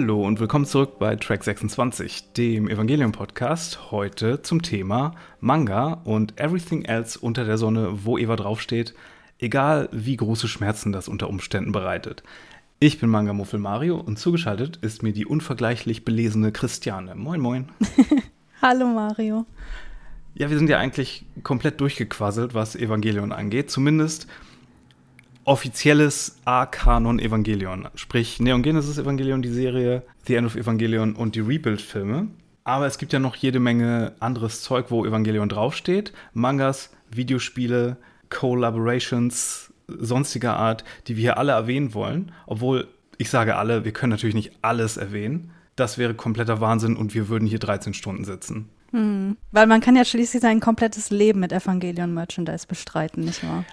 Hallo und willkommen zurück bei Track 26, dem Evangelium-Podcast. Heute zum Thema Manga und Everything Else unter der Sonne, wo Eva draufsteht, egal wie große Schmerzen das unter Umständen bereitet. Ich bin Manga-Muffel Mario und zugeschaltet ist mir die unvergleichlich belesene Christiane. Moin, moin. Hallo Mario. Ja, wir sind ja eigentlich komplett durchgequasselt, was Evangelion angeht. Zumindest offizielles A-Kanon-Evangelion. Sprich Neon Genesis Evangelion, die Serie, The End of Evangelion und die Rebuild-Filme. Aber es gibt ja noch jede Menge anderes Zeug, wo Evangelion draufsteht. Mangas, Videospiele, Collaborations, sonstiger Art, die wir hier alle erwähnen wollen. Obwohl, ich sage alle, wir können natürlich nicht alles erwähnen. Das wäre kompletter Wahnsinn und wir würden hier 13 Stunden sitzen. Hm. Weil man kann ja schließlich sein komplettes Leben mit Evangelion-Merchandise bestreiten, nicht wahr?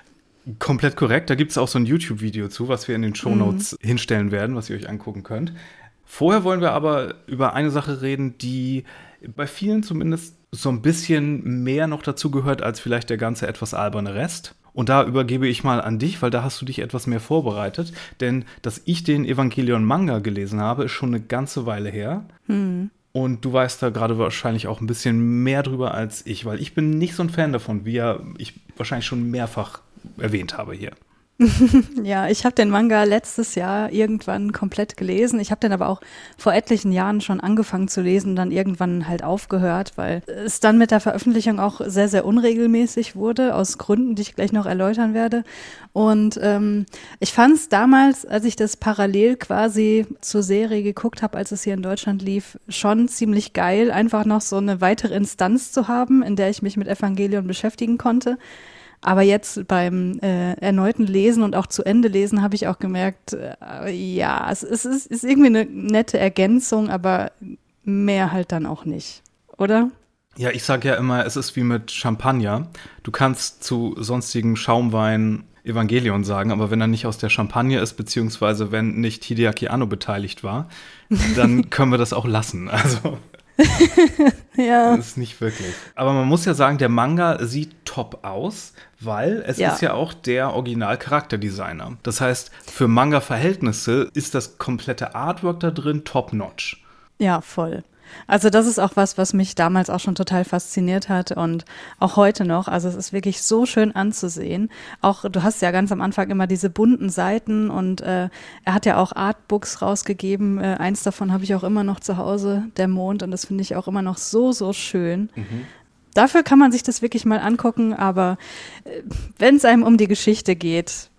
Komplett korrekt. Da gibt es auch so ein YouTube-Video zu, was wir in den Shownotes mhm. hinstellen werden, was ihr euch angucken könnt. Vorher wollen wir aber über eine Sache reden, die bei vielen zumindest so ein bisschen mehr noch dazu gehört als vielleicht der ganze etwas alberne Rest. Und da übergebe ich mal an dich, weil da hast du dich etwas mehr vorbereitet. Denn dass ich den Evangelion Manga gelesen habe, ist schon eine ganze Weile her. Mhm. Und du weißt da gerade wahrscheinlich auch ein bisschen mehr drüber als ich, weil ich bin nicht so ein Fan davon, wie ja ich wahrscheinlich schon mehrfach erwähnt habe hier. ja, ich habe den Manga letztes Jahr irgendwann komplett gelesen. Ich habe den aber auch vor etlichen Jahren schon angefangen zu lesen, dann irgendwann halt aufgehört, weil es dann mit der Veröffentlichung auch sehr, sehr unregelmäßig wurde, aus Gründen, die ich gleich noch erläutern werde. Und ähm, ich fand es damals, als ich das parallel quasi zur Serie geguckt habe, als es hier in Deutschland lief, schon ziemlich geil, einfach noch so eine weitere Instanz zu haben, in der ich mich mit Evangelion beschäftigen konnte. Aber jetzt beim äh, erneuten Lesen und auch zu Ende lesen habe ich auch gemerkt, äh, ja, es, es ist, ist irgendwie eine nette Ergänzung, aber mehr halt dann auch nicht, oder? Ja, ich sage ja immer, es ist wie mit Champagner. Du kannst zu sonstigen Schaumwein Evangelion sagen, aber wenn er nicht aus der Champagne ist, beziehungsweise wenn nicht Hideaki Anno beteiligt war, dann können wir das auch lassen. Also. ja. Das ist nicht wirklich. Aber man muss ja sagen, der Manga sieht top aus, weil es ja. ist ja auch der Original-Charakterdesigner. Das heißt, für Manga-Verhältnisse ist das komplette Artwork da drin top-notch. Ja, voll. Also das ist auch was, was mich damals auch schon total fasziniert hat und auch heute noch. Also es ist wirklich so schön anzusehen. Auch du hast ja ganz am Anfang immer diese bunten Seiten und äh, er hat ja auch Artbooks rausgegeben. Äh, eins davon habe ich auch immer noch zu Hause, der Mond, und das finde ich auch immer noch so, so schön. Mhm. Dafür kann man sich das wirklich mal angucken, aber äh, wenn es einem um die Geschichte geht,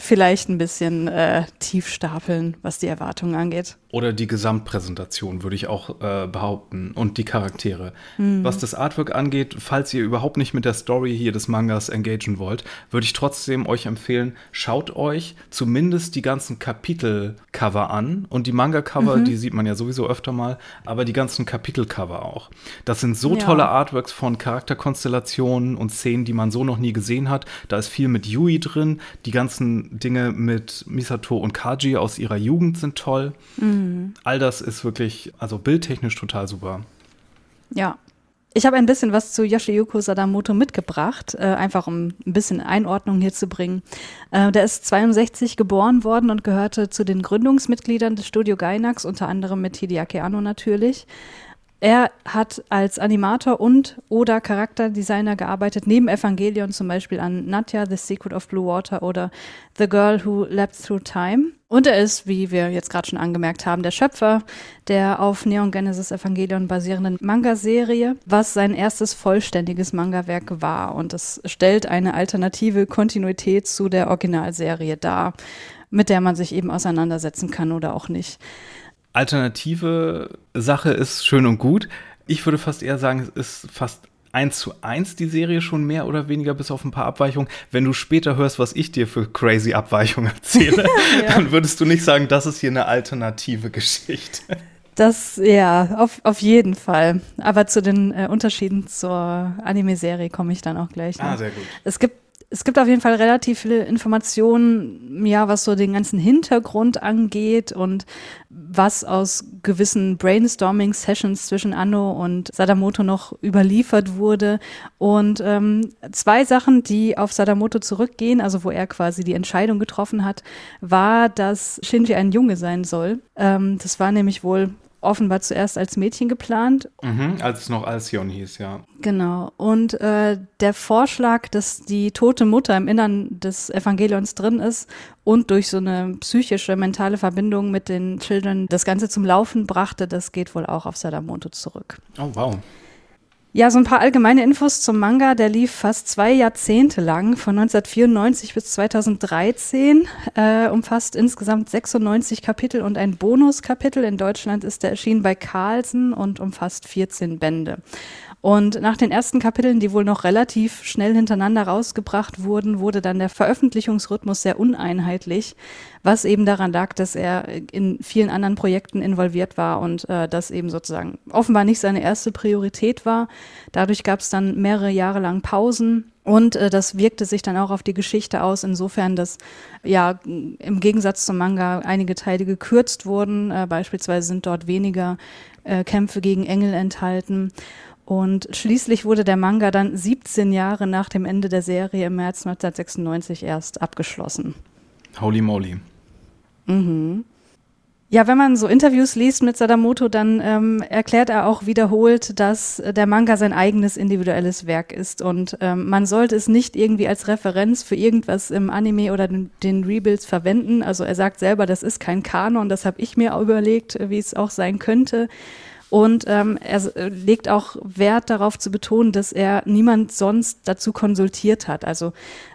vielleicht ein bisschen äh, tief stapeln, was die Erwartungen angeht. Oder die Gesamtpräsentation, würde ich auch äh, behaupten. Und die Charaktere. Mhm. Was das Artwork angeht, falls ihr überhaupt nicht mit der Story hier des Mangas engagieren wollt, würde ich trotzdem euch empfehlen, schaut euch zumindest die ganzen Kapitelcover an. Und die Manga-Cover, mhm. die sieht man ja sowieso öfter mal, aber die ganzen Kapitelcover auch. Das sind so ja. tolle Artworks von Charakterkonstellationen und Szenen, die man so noch nie gesehen hat. Da ist viel mit Yui drin. Die ganzen Dinge mit Misato und Kaji aus ihrer Jugend sind toll. Mhm. Mhm. All das ist wirklich, also bildtechnisch total super. Ja. Ich habe ein bisschen was zu Yoshiyuko Sadamoto mitgebracht, äh, einfach um ein bisschen Einordnung hier zu bringen. Äh, der ist 62 geboren worden und gehörte zu den Gründungsmitgliedern des Studio Gainax, unter anderem mit Hideaki Anno natürlich. Er hat als Animator und oder Charakterdesigner gearbeitet, neben Evangelion zum Beispiel an Natya, The Secret of Blue Water oder The Girl Who Leapt Through Time. Und er ist, wie wir jetzt gerade schon angemerkt haben, der Schöpfer der auf Neon Genesis Evangelion basierenden Manga-Serie, was sein erstes vollständiges Manga-Werk war. Und es stellt eine alternative Kontinuität zu der Originalserie dar, mit der man sich eben auseinandersetzen kann oder auch nicht alternative Sache ist schön und gut. Ich würde fast eher sagen, es ist fast eins zu eins die Serie schon mehr oder weniger, bis auf ein paar Abweichungen. Wenn du später hörst, was ich dir für crazy Abweichungen erzähle, ja. dann würdest du nicht sagen, das ist hier eine alternative Geschichte. Das, ja, auf, auf jeden Fall. Aber zu den äh, Unterschieden zur Anime-Serie komme ich dann auch gleich. Noch. Ah, sehr gut. Es gibt es gibt auf jeden Fall relativ viele Informationen, ja, was so den ganzen Hintergrund angeht und was aus gewissen Brainstorming-Sessions zwischen Anno und Sadamoto noch überliefert wurde. Und ähm, zwei Sachen, die auf Sadamoto zurückgehen, also wo er quasi die Entscheidung getroffen hat, war, dass Shinji ein Junge sein soll. Ähm, das war nämlich wohl offenbar zuerst als Mädchen geplant. Mhm, als es noch Alcyon hieß, ja. Genau. Und äh, der Vorschlag, dass die tote Mutter im Innern des Evangelions drin ist und durch so eine psychische, mentale Verbindung mit den Children das Ganze zum Laufen brachte, das geht wohl auch auf Sadamoto zurück. Oh, wow. Ja, so ein paar allgemeine Infos zum Manga. Der lief fast zwei Jahrzehnte lang, von 1994 bis 2013, äh, umfasst insgesamt 96 Kapitel und ein Bonuskapitel. In Deutschland ist er erschienen bei Carlsen und umfasst 14 Bände. Und nach den ersten Kapiteln, die wohl noch relativ schnell hintereinander rausgebracht wurden, wurde dann der Veröffentlichungsrhythmus sehr uneinheitlich, was eben daran lag, dass er in vielen anderen Projekten involviert war und äh, das eben sozusagen offenbar nicht seine erste Priorität war. Dadurch gab es dann mehrere Jahre lang Pausen. Und äh, das wirkte sich dann auch auf die Geschichte aus, insofern, dass ja im Gegensatz zum Manga einige Teile gekürzt wurden. Äh, beispielsweise sind dort weniger äh, Kämpfe gegen Engel enthalten. Und schließlich wurde der Manga dann 17 Jahre nach dem Ende der Serie im März 1996 erst abgeschlossen. Holy moly. Mhm. Ja, wenn man so Interviews liest mit Sadamoto, dann ähm, erklärt er auch wiederholt, dass der Manga sein eigenes individuelles Werk ist und ähm, man sollte es nicht irgendwie als Referenz für irgendwas im Anime oder den, den Rebuilds verwenden. Also er sagt selber, das ist kein Kanon, das habe ich mir überlegt, wie es auch sein könnte. Und ähm, er äh, legt auch Wert darauf zu betonen, dass er niemand sonst dazu konsultiert hat. Also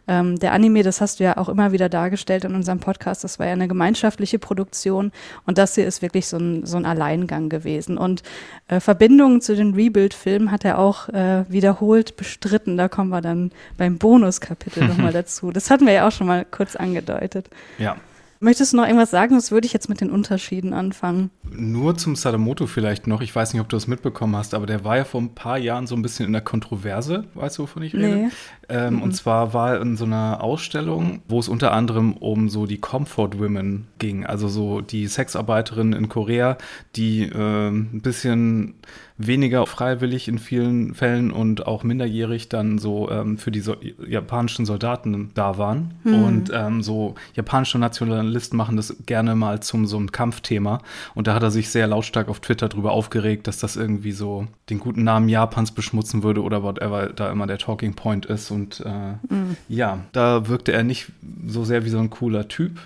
ähm, der Anime, das hast du ja auch immer wieder dargestellt in unserem Podcast, das war ja eine gemeinschaftliche Produktion und das hier ist wirklich so ein, so ein Alleingang gewesen. Und äh, Verbindungen zu den Rebuild-Filmen hat er auch äh, wiederholt bestritten. Da kommen wir dann beim Bonuskapitel nochmal dazu. Das hatten wir ja auch schon mal kurz angedeutet. Ja, Möchtest du noch irgendwas sagen? Sonst würde ich jetzt mit den Unterschieden anfangen. Nur zum Sadamoto vielleicht noch. Ich weiß nicht, ob du das mitbekommen hast, aber der war ja vor ein paar Jahren so ein bisschen in der Kontroverse. Weißt du, wovon ich rede? Nee. Ähm, mhm. Und zwar war er in so einer Ausstellung, wo es unter anderem um so die Comfort Women ging. Also so die Sexarbeiterinnen in Korea, die äh, ein bisschen weniger freiwillig in vielen Fällen und auch minderjährig dann so ähm, für die so japanischen Soldaten da waren. Mhm. Und ähm, so japanische Nationalisten machen das gerne mal zum so ein Kampfthema. Und da hat er sich sehr lautstark auf Twitter drüber aufgeregt, dass das irgendwie so den guten Namen Japans beschmutzen würde oder whatever da immer der Talking Point ist. Und äh, mhm. ja, da wirkte er nicht so sehr wie so ein cooler Typ.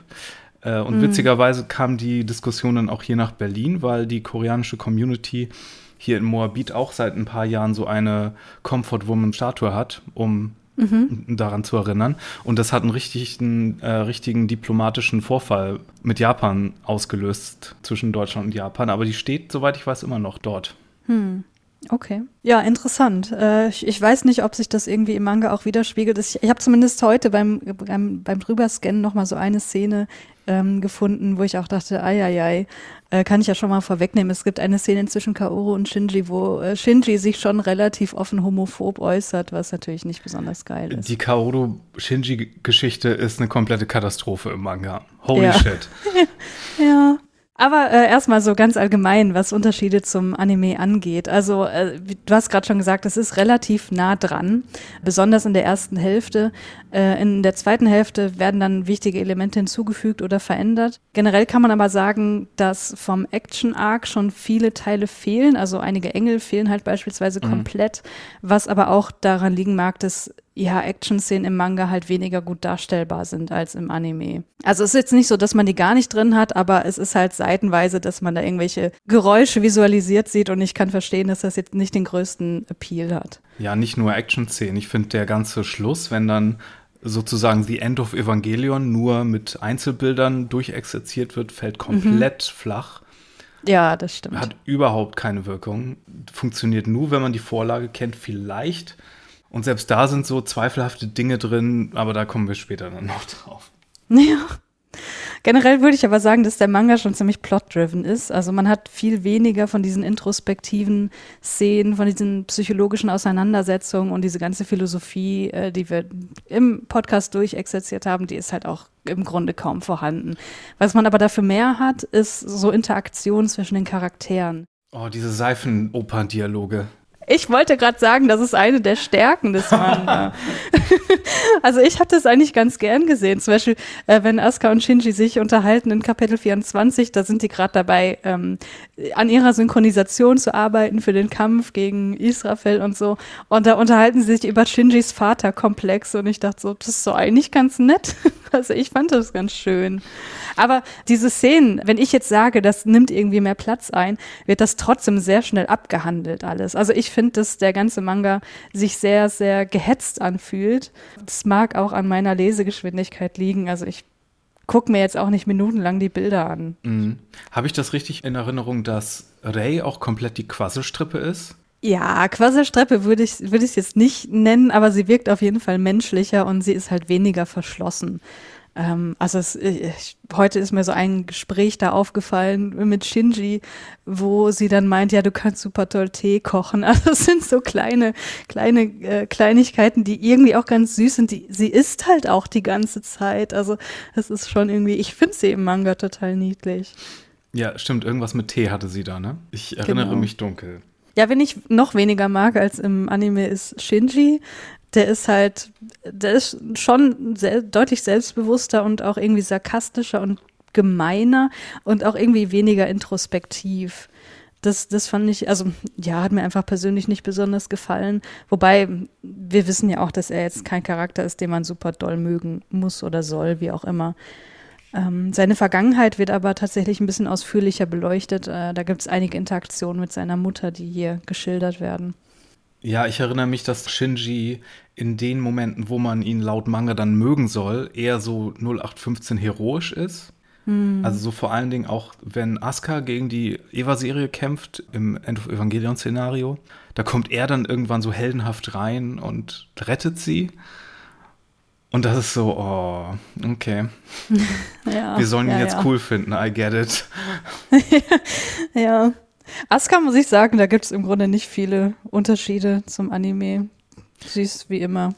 Äh, und mhm. witzigerweise kam die Diskussion dann auch hier nach Berlin, weil die koreanische Community hier in Moabit auch seit ein paar Jahren so eine Comfort Woman Statue hat, um mhm. daran zu erinnern. Und das hat einen richtigen, äh, richtigen diplomatischen Vorfall mit Japan ausgelöst zwischen Deutschland und Japan. Aber die steht, soweit ich weiß, immer noch dort. Hm. Okay. Ja, interessant. Äh, ich, ich, weiß nicht, ob sich das irgendwie im Manga auch widerspiegelt. Ich, ich habe zumindest heute beim, beim, beim Drüberscannen nochmal so eine Szene ähm, gefunden, wo ich auch dachte, ei, ei, ei, äh, kann ich ja schon mal vorwegnehmen. Es gibt eine Szene zwischen Kaoru und Shinji, wo äh, Shinji sich schon relativ offen homophob äußert, was natürlich nicht besonders geil ist. Die Kaoru-Shinji-Geschichte ist eine komplette Katastrophe im Manga. Holy ja. shit. ja. Aber äh, erstmal so ganz allgemein, was Unterschiede zum Anime angeht. Also äh, du hast gerade schon gesagt, es ist relativ nah dran, besonders in der ersten Hälfte. Äh, in der zweiten Hälfte werden dann wichtige Elemente hinzugefügt oder verändert. Generell kann man aber sagen, dass vom Action-Arc schon viele Teile fehlen. Also einige Engel fehlen halt beispielsweise mhm. komplett, was aber auch daran liegen mag, dass ja, Action-Szenen im Manga halt weniger gut darstellbar sind als im Anime. Also es ist jetzt nicht so, dass man die gar nicht drin hat, aber es ist halt seitenweise, dass man da irgendwelche Geräusche visualisiert sieht und ich kann verstehen, dass das jetzt nicht den größten Appeal hat. Ja, nicht nur Action-Szenen. Ich finde der ganze Schluss, wenn dann sozusagen The End of Evangelion nur mit Einzelbildern durchexerziert wird, fällt komplett mhm. flach. Ja, das stimmt. Hat überhaupt keine Wirkung. Funktioniert nur, wenn man die Vorlage kennt, vielleicht und selbst da sind so zweifelhafte Dinge drin, aber da kommen wir später dann noch drauf. Ja. Generell würde ich aber sagen, dass der Manga schon ziemlich plot-driven ist. Also man hat viel weniger von diesen introspektiven Szenen, von diesen psychologischen Auseinandersetzungen und diese ganze Philosophie, äh, die wir im Podcast durchexerziert haben, die ist halt auch im Grunde kaum vorhanden. Was man aber dafür mehr hat, ist so Interaktion zwischen den Charakteren. Oh, diese Seifenopern-Dialoge. Ich wollte gerade sagen, das ist eine der Stärken des Manga. also ich habe das eigentlich ganz gern gesehen. Zum Beispiel, äh, wenn Asuka und Shinji sich unterhalten in Kapitel 24, da sind die gerade dabei, ähm, an ihrer Synchronisation zu arbeiten für den Kampf gegen Israfel und so. Und da unterhalten sie sich über Shinjis Vaterkomplex und ich dachte so, das ist so eigentlich ganz nett. also ich fand das ganz schön. Aber diese Szenen, wenn ich jetzt sage, das nimmt irgendwie mehr Platz ein, wird das trotzdem sehr schnell abgehandelt alles. Also ich finde, dass der ganze Manga sich sehr, sehr gehetzt anfühlt. Das mag auch an meiner Lesegeschwindigkeit liegen. Also ich gucke mir jetzt auch nicht minutenlang die Bilder an. Mhm. Habe ich das richtig in Erinnerung, dass Ray auch komplett die Quasselstrippe ist? Ja, Quasselstrippe würde ich, würde ich jetzt nicht nennen, aber sie wirkt auf jeden Fall menschlicher und sie ist halt weniger verschlossen. Ähm, also es, ich, heute ist mir so ein Gespräch da aufgefallen mit Shinji, wo sie dann meint, ja, du kannst super toll Tee kochen. Also es sind so kleine, kleine äh, Kleinigkeiten, die irgendwie auch ganz süß sind. Die, sie isst halt auch die ganze Zeit. Also es ist schon irgendwie, ich finde sie im Manga total niedlich. Ja, stimmt. Irgendwas mit Tee hatte sie da, ne? Ich erinnere genau. mich dunkel. Ja, wenn ich noch weniger mag als im Anime ist Shinji der ist halt, der ist schon sehr, deutlich selbstbewusster und auch irgendwie sarkastischer und gemeiner und auch irgendwie weniger introspektiv. Das, das fand ich, also ja, hat mir einfach persönlich nicht besonders gefallen. Wobei wir wissen ja auch, dass er jetzt kein Charakter ist, den man super doll mögen muss oder soll, wie auch immer. Ähm, seine Vergangenheit wird aber tatsächlich ein bisschen ausführlicher beleuchtet. Äh, da gibt es einige Interaktionen mit seiner Mutter, die hier geschildert werden. Ja, ich erinnere mich, dass Shinji in den Momenten, wo man ihn laut Manga dann mögen soll, eher so 0815 heroisch ist. Hm. Also so vor allen Dingen auch, wenn Asuka gegen die Eva-Serie kämpft im End of Evangelion-Szenario, da kommt er dann irgendwann so heldenhaft rein und rettet sie. Und das ist so, oh, okay. ja, Wir sollen ihn ja, jetzt ja. cool finden, I get it. ja. Asuka muss ich sagen, da gibt es im Grunde nicht viele Unterschiede zum Anime. Sie ist wie immer.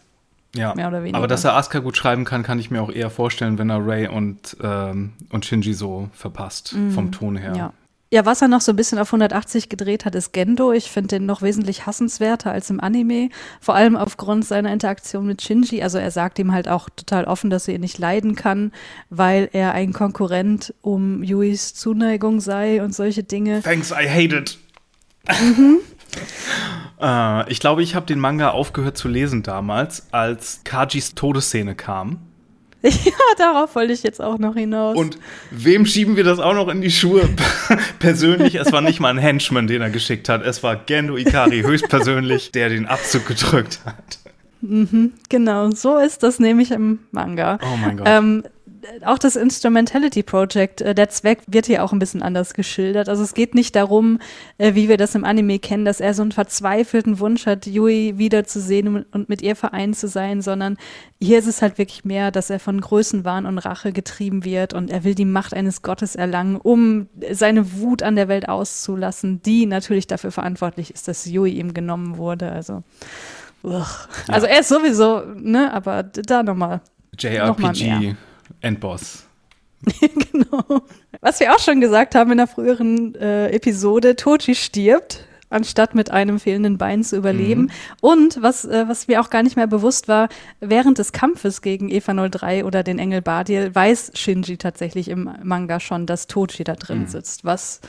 Ja, mehr oder weniger. aber dass er Asuka gut schreiben kann, kann ich mir auch eher vorstellen, wenn er Ray und, ähm, und Shinji so verpasst, mm, vom Ton her. Ja. Ja, was er noch so ein bisschen auf 180 gedreht hat, ist Gendo. Ich finde den noch wesentlich hassenswerter als im Anime. Vor allem aufgrund seiner Interaktion mit Shinji. Also er sagt ihm halt auch total offen, dass er ihn nicht leiden kann, weil er ein Konkurrent um Yuis Zuneigung sei und solche Dinge. Thanks, I hate it. Mhm. äh, ich glaube, ich habe den Manga aufgehört zu lesen damals, als Kajis Todesszene kam. Ja, darauf wollte ich jetzt auch noch hinaus. Und wem schieben wir das auch noch in die Schuhe? Persönlich, es war nicht mal ein Henchman, den er geschickt hat. Es war Gendo Ikari höchstpersönlich, der den Abzug gedrückt hat. Mhm, genau, so ist das nämlich im Manga. Oh mein Gott. Ähm, auch das Instrumentality Project, äh, der Zweck wird hier auch ein bisschen anders geschildert. Also es geht nicht darum, äh, wie wir das im Anime kennen, dass er so einen verzweifelten Wunsch hat, Yui wiederzusehen und mit ihr vereint zu sein, sondern hier ist es halt wirklich mehr, dass er von Größenwahn und Rache getrieben wird und er will die Macht eines Gottes erlangen, um seine Wut an der Welt auszulassen, die natürlich dafür verantwortlich ist, dass Yui ihm genommen wurde. Also, ja. also er ist sowieso, ne, aber da nochmal. JRPG. Endboss. genau. Was wir auch schon gesagt haben in der früheren äh, Episode, Tochi stirbt, anstatt mit einem fehlenden Bein zu überleben. Mhm. Und was, äh, was mir auch gar nicht mehr bewusst war, während des Kampfes gegen Eva 03 oder den Engel Badil weiß Shinji tatsächlich im Manga schon, dass Tochi da drin mhm. sitzt. Was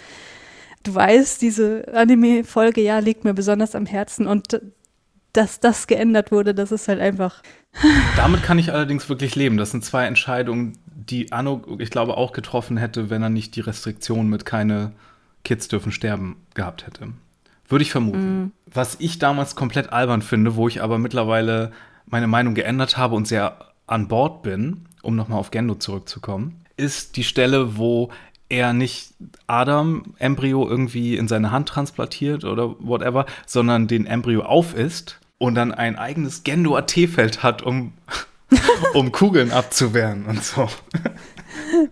du weißt, diese Anime-Folge ja liegt mir besonders am Herzen und dass das geändert wurde, das ist halt einfach. Damit kann ich allerdings wirklich leben. Das sind zwei Entscheidungen, die Anno, ich glaube, auch getroffen hätte, wenn er nicht die Restriktion mit keine Kids dürfen sterben gehabt hätte. Würde ich vermuten. Mm. Was ich damals komplett albern finde, wo ich aber mittlerweile meine Meinung geändert habe und sehr an Bord bin, um nochmal auf Gendo zurückzukommen, ist die Stelle, wo er nicht Adam-Embryo irgendwie in seine Hand transplantiert oder whatever, sondern den Embryo aufisst und dann ein eigenes Gendo-AT-Feld hat, um, um Kugeln abzuwehren und so.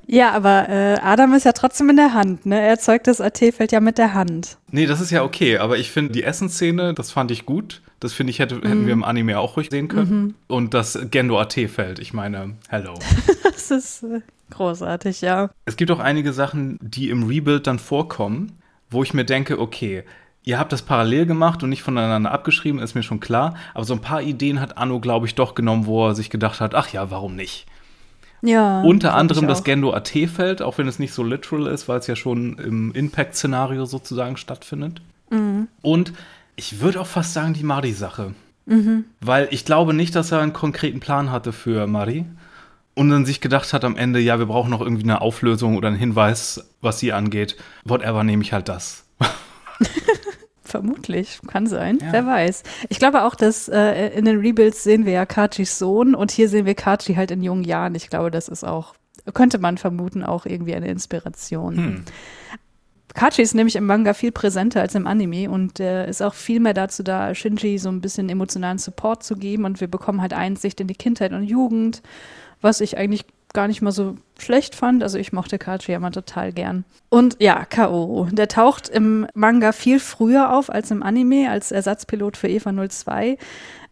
Ja, aber äh, Adam ist ja trotzdem in der Hand, ne? Er erzeugt das AT-Feld ja mit der Hand. Nee, das ist ja okay, aber ich finde die Essensszene, das fand ich gut. Das finde ich, hätte, hätten wir im Anime auch ruhig sehen können. Und das Gendo AT-Feld, ich meine, hello. Das ist äh, großartig, ja. Es gibt auch einige Sachen, die im Rebuild dann vorkommen, wo ich mir denke, okay, ihr habt das parallel gemacht und nicht voneinander abgeschrieben, ist mir schon klar. Aber so ein paar Ideen hat Anno, glaube ich, doch genommen, wo er sich gedacht hat, ach ja, warum nicht? Ja. Unter anderem das. Gendo AT-Feld, auch wenn es nicht so literal ist, weil es ja schon im Impact-Szenario sozusagen stattfindet. Mhm. Und ich würde auch fast sagen, die Mari-Sache. Mhm. Weil ich glaube nicht, dass er einen konkreten Plan hatte für Mari. Und dann sich gedacht hat am Ende, ja, wir brauchen noch irgendwie eine Auflösung oder einen Hinweis, was sie angeht. Whatever, nehme ich halt das. Vermutlich, kann sein, Ja. wer weiß. Ich glaube auch, dass äh, in den Rebuilds sehen wir ja Kachis Sohn und hier sehen wir Kachi halt in jungen Jahren. Ich glaube, das ist auch, könnte man vermuten, auch irgendwie eine Inspiration. Hm. Kachi ist nämlich im Manga viel präsenter als im Anime und äh, ist auch viel mehr dazu da, Shinji so ein bisschen emotionalen Support zu geben und wir bekommen halt Einsicht in die Kindheit und Jugend, was ich eigentlich gar nicht mal so schlecht fand. Also ich mochte immer total gern. Und ja, K.O. Der taucht im Manga viel früher auf als im Anime, als Ersatzpilot für Eva 02.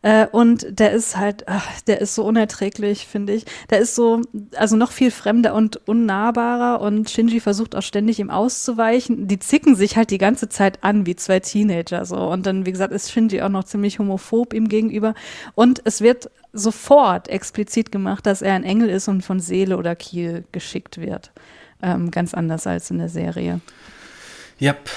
Äh, und der ist halt, ach, der ist so unerträglich, finde ich. Der ist so, also noch viel fremder und unnahbarer und Shinji versucht auch ständig ihm auszuweichen. Die zicken sich halt die ganze Zeit an wie zwei Teenager so. Und dann, wie gesagt, ist Shinji auch noch ziemlich homophob ihm gegenüber. Und es wird sofort explizit gemacht, dass er ein Engel ist und von Seele oder Kiel geschickt wird. Ähm, ganz anders als in der Serie. Yep.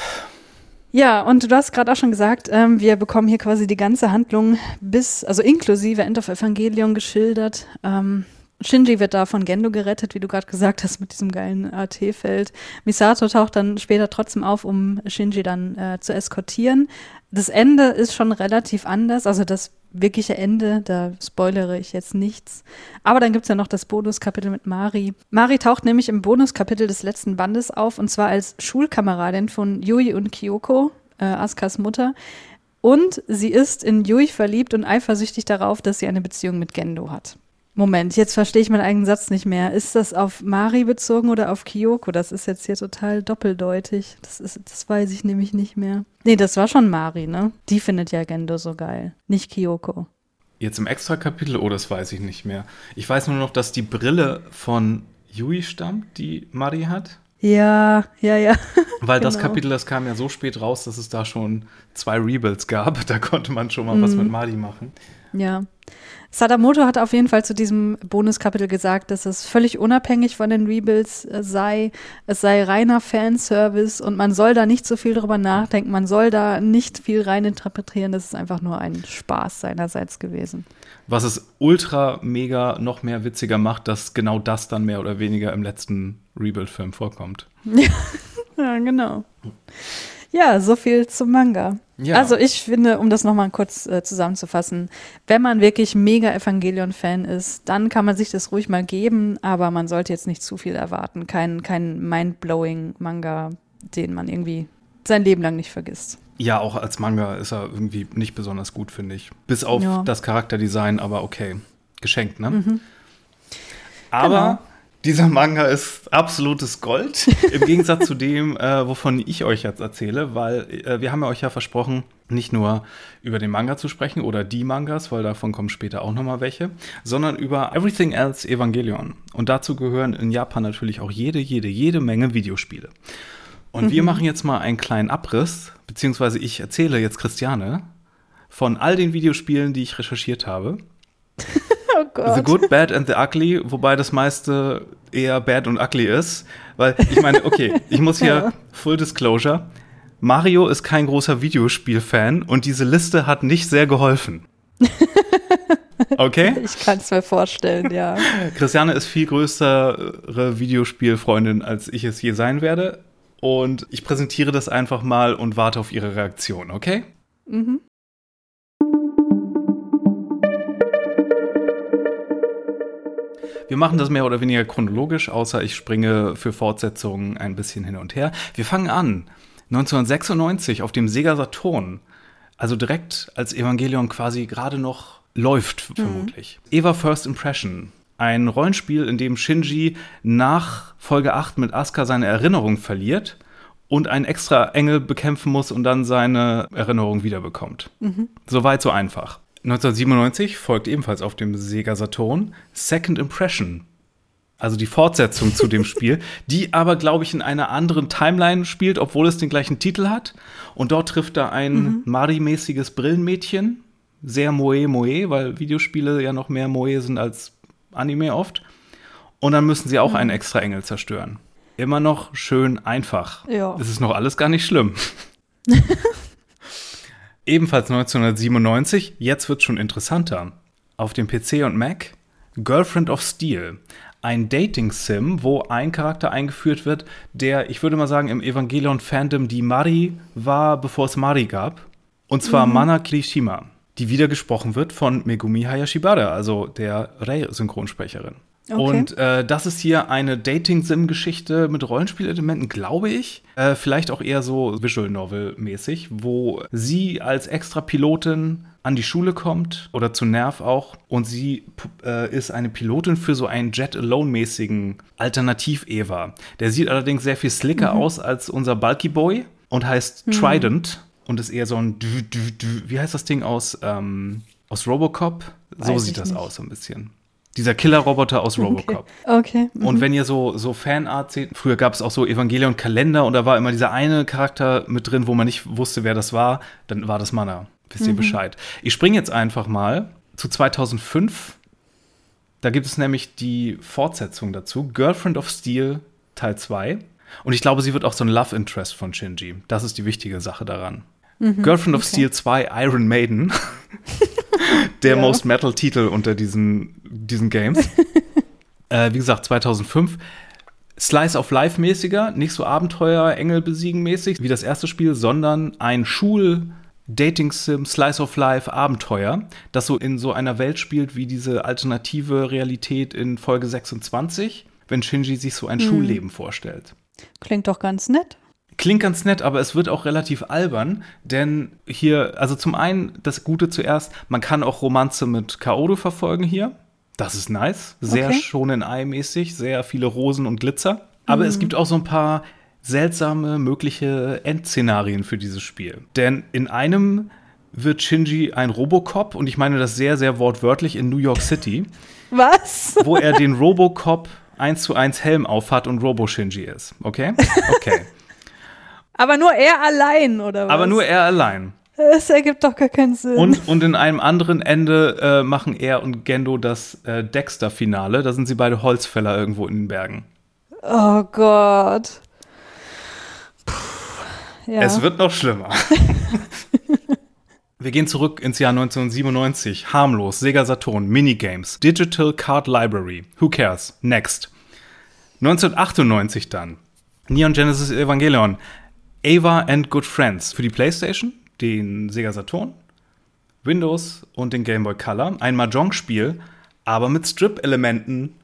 Ja, und du hast gerade auch schon gesagt, ähm, wir bekommen hier quasi die ganze Handlung bis, also inklusive End of Evangelion geschildert. Ähm, Shinji wird da von Gendo gerettet, wie du gerade gesagt hast, mit diesem geilen AT-Feld. Misato taucht dann später trotzdem auf, um Shinji dann äh, zu eskortieren. Das Ende ist schon relativ anders, also das wirkliche Ende, da spoilere ich jetzt nichts. Aber dann gibt's ja noch das Bonuskapitel mit Mari. Mari taucht nämlich im Bonuskapitel des letzten Bandes auf, und zwar als Schulkameradin von Yui und Kyoko, äh, Asukas Mutter. Und sie ist in Yui verliebt und eifersüchtig darauf, dass sie eine Beziehung mit Gendo hat. Moment, jetzt verstehe ich meinen eigenen Satz nicht mehr. Ist das auf Mari bezogen oder auf Kyoko? Das ist jetzt hier total doppeldeutig. Das, ist, das weiß ich nämlich nicht mehr. Nee, das war schon Mari, ne? Die findet ja Gendo so geil. Nicht Kyoko. Jetzt im Extra-Kapitel, oh, das weiß ich nicht mehr. Ich weiß nur noch, dass die Brille von Yui stammt, die Mari hat. Ja, ja, ja. Weil das Genau. Kapitel, das kam ja so spät raus, dass es da schon zwei Rebuilds gab. Da konnte man schon mal was Mhm. mit Mari machen. Ja. Sadamoto hat auf jeden Fall zu diesem Bonuskapitel gesagt, dass es völlig unabhängig von den Rebuilds äh, sei. Es sei reiner Fanservice und man soll da nicht so viel drüber nachdenken. Man soll da nicht viel reininterpretieren. Das ist einfach nur ein Spaß seinerseits gewesen. Was es ultra mega noch mehr witziger macht, dass genau das dann mehr oder weniger im letzten Rebuild-Film vorkommt. Ja, genau. Ja, so viel zum Manga. Ja. Also ich finde, um das nochmal kurz äh, zusammenzufassen, wenn man wirklich mega Evangelion-Fan ist, dann kann man sich das ruhig mal geben, aber man sollte jetzt nicht zu viel erwarten. Kein, kein mind-blowing Manga, den man irgendwie sein Leben lang nicht vergisst. Ja, auch als Manga ist er irgendwie nicht besonders gut, finde ich. Bis auf Ja. das Charakterdesign, aber okay. Geschenkt, ne? Aber Genau. Dieser Manga ist absolutes Gold. Im Gegensatz zu dem, äh, wovon ich euch jetzt erzähle, weil äh, wir haben ja euch ja versprochen, nicht nur über den Manga zu sprechen oder die Mangas, weil davon kommen später auch nochmal welche, sondern über Everything Else Evangelion. Und dazu gehören in Japan natürlich auch jede, jede, jede Menge Videospiele. Und wir machen jetzt mal einen kleinen Abriss, beziehungsweise ich erzähle jetzt Christiane von all den Videospielen, die ich recherchiert habe. Oh Gott. The Good, Bad and the Ugly, wobei das meiste eher Bad und Ugly ist. Weil ich meine, okay, ich muss hier Ja. Full Disclosure. Mario ist kein großer Videospiel-Fan und diese Liste hat nicht sehr geholfen. Okay? Ich kann es mir vorstellen, ja. Christiane ist viel größere Videospielfreundin, als ich es je sein werde. Und ich präsentiere das einfach mal und warte auf ihre Reaktion, okay? Mhm. Wir machen das mehr oder weniger chronologisch, außer ich springe für Fortsetzungen ein bisschen hin und her. Wir fangen an 1996 auf dem Sega Saturn, also direkt als Evangelion quasi gerade noch läuft, vermutlich. Eva First Impression. ein Rollenspiel, in dem Shinji nach Folge 8 mit Asuka seine Erinnerung verliert und einen extra Engel bekämpfen muss und dann seine Erinnerung wiederbekommt. Mhm. Soweit so einfach. 1997 folgt ebenfalls auf dem Sega Saturn Second Impression. Also die Fortsetzung zu dem Spiel, die aber, glaube ich, in einer anderen Timeline spielt, obwohl es den gleichen Titel hat. Und dort trifft da ein mhm. Mari-mäßiges Brillenmädchen. Sehr Moe Moe, weil Videospiele ja noch mehr Moe sind als Anime oft. Und dann müssen sie auch mhm. einen extra Engel zerstören. Immer noch schön einfach. Ja. Es ist noch alles gar nicht schlimm. Ebenfalls 1997, jetzt wird es schon interessanter. Auf dem PC und Mac Girlfriend of Steel. Ein Dating-Sim, wo ein Charakter eingeführt wird, der, ich würde mal sagen, im Evangelion-Fandom die Mari war, bevor es Mari gab. Und zwar mhm. Mana Kirishima die wieder gesprochen wird von Megumi Hayashibara, also der Rei-Synchronsprecherin. Okay. Und äh, das ist hier eine Dating-Sim-Geschichte mit Rollenspielelementen, glaube ich. Äh, vielleicht auch eher so Visual Novel-mäßig, wo sie als Extra-Pilotin an die Schule kommt oder zu Nerv auch und sie äh, ist eine Pilotin für so einen Jet Alone-mäßigen Alternativ-Eva. Der sieht allerdings sehr viel slicker mhm. aus als unser Bulky Boy und heißt mhm. Trident und ist eher so ein, wie heißt das Ding aus, ähm, aus Robocop? Weiß so sieht das nicht. aus so ein bisschen. Dieser Killer-Roboter aus Robocop. Okay. okay. Mhm. Und wenn ihr so, so Fanart seht, früher gab es auch so Evangelion-Kalender und da war immer dieser eine Charakter mit drin, wo man nicht wusste, wer das war, dann war das Mana. Wisst ihr mhm. Bescheid. Ich springe jetzt einfach mal zu 2005. Da gibt es nämlich die Fortsetzung dazu, Girlfriend of Steel Teil 2. Und ich glaube, sie wird auch so ein Love Interest von Shinji. Das ist die wichtige Sache daran. Mhm, Girlfriend of Steel 2 Iron Maiden. der ja. Most Metal Titel unter diesen, diesen Games. äh, wie gesagt, 2005. Slice of Life mäßiger, nicht so Abenteuer, Engel besiegen mäßig wie das erste Spiel, sondern ein Schul- Dating Sim, Slice of Life, Abenteuer, das so in so einer Welt spielt wie diese alternative Realität in Folge 26, wenn Shinji sich so ein hm. Schulleben vorstellt. Klingt doch ganz nett. Klingt ganz nett, aber es wird auch relativ albern, denn hier, also zum einen das Gute zuerst, man kann auch Romanze mit Kaoru verfolgen hier. Das ist nice. Sehr okay. schonen Ei-mäßig, sehr viele Rosen und Glitzer. Aber mhm. es gibt auch so ein paar seltsame mögliche Endszenarien für dieses Spiel. Denn in einem wird Shinji ein Robocop und ich meine das sehr, sehr wortwörtlich in New York City. Was? Wo er den Robocop 1 zu 1 Helm aufhat und Robo-Shinji ist. Okay? Okay. Aber nur er allein, oder was? Aber nur er allein. Das ergibt doch gar keinen Sinn. Und, und in einem anderen Ende äh, machen er und Gendo das äh, Dexter-Finale. Da sind sie beide Holzfäller irgendwo in den Bergen. Oh Gott. Puh, ja. Es wird noch schlimmer. Wir gehen zurück ins Jahr 1997. Harmlos, Sega Saturn, Minigames, Digital Card Library. Who cares? Next. 1998 dann. Neon Genesis Evangelion. Ava and Good Friends für die PlayStation, den Sega Saturn, Windows und den Game Boy Color. Ein Mahjong-Spiel, aber mit Strip-Elementen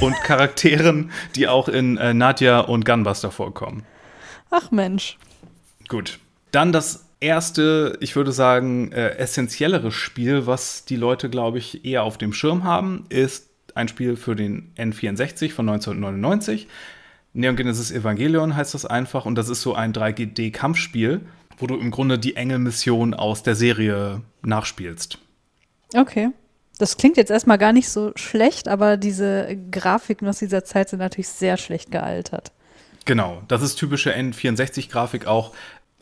und Charakteren, die auch in äh, Nadja und Gunbuster vorkommen. Ach Mensch. Gut. Dann das erste, ich würde sagen, äh, essentiellere Spiel, was die Leute, glaube ich, eher auf dem Schirm haben, ist ein Spiel für den N64 von 1999. Neon Genesis Evangelion heißt das einfach und das ist so ein 3D-Kampfspiel, wo du im Grunde die Engelmission aus der Serie nachspielst. Okay. Das klingt jetzt erstmal gar nicht so schlecht, aber diese Grafiken aus dieser Zeit sind natürlich sehr schlecht gealtert. Genau, das ist typische N64-Grafik auch.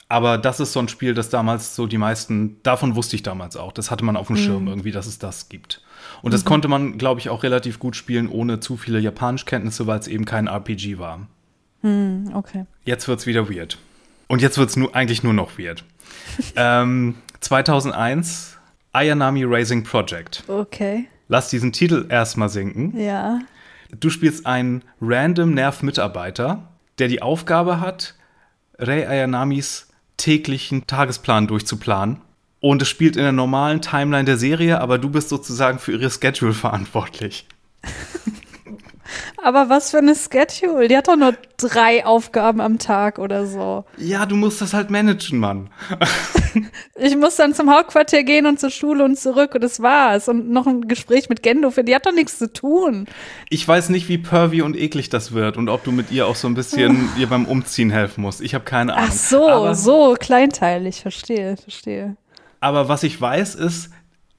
Aber das ist so ein Spiel, das damals so die meisten, davon wusste ich damals auch. Das hatte man auf dem mhm. Schirm irgendwie, dass es das gibt. Und das mhm. konnte man, glaube ich, auch relativ gut spielen, ohne zu viele Japanischkenntnisse, weil es eben kein RPG war. Mhm, okay. Jetzt wird es wieder weird. Und jetzt wird es nu eigentlich nur noch weird. ähm, 2001 Ayanami Racing Project. Okay. Lass diesen Titel erstmal sinken. Ja. Du spielst einen random Nerv-Mitarbeiter, der die Aufgabe hat, Rei Ayanamis täglichen Tagesplan durchzuplanen. Und es spielt in der normalen Timeline der Serie, aber du bist sozusagen für ihre Schedule verantwortlich. Aber was für eine Schedule? Die hat doch nur drei Aufgaben am Tag oder so. Ja, du musst das halt managen, Mann. ich muss dann zum Hauptquartier gehen und zur Schule und zurück und das war's. Und noch ein Gespräch mit Gendo, für die hat doch nichts zu tun. Ich weiß nicht, wie pervy und eklig das wird und ob du mit ihr auch so ein bisschen ihr beim Umziehen helfen musst. Ich habe keine Ahnung. Ach so, Aber, so kleinteilig, verstehe, verstehe. Aber was ich weiß ist,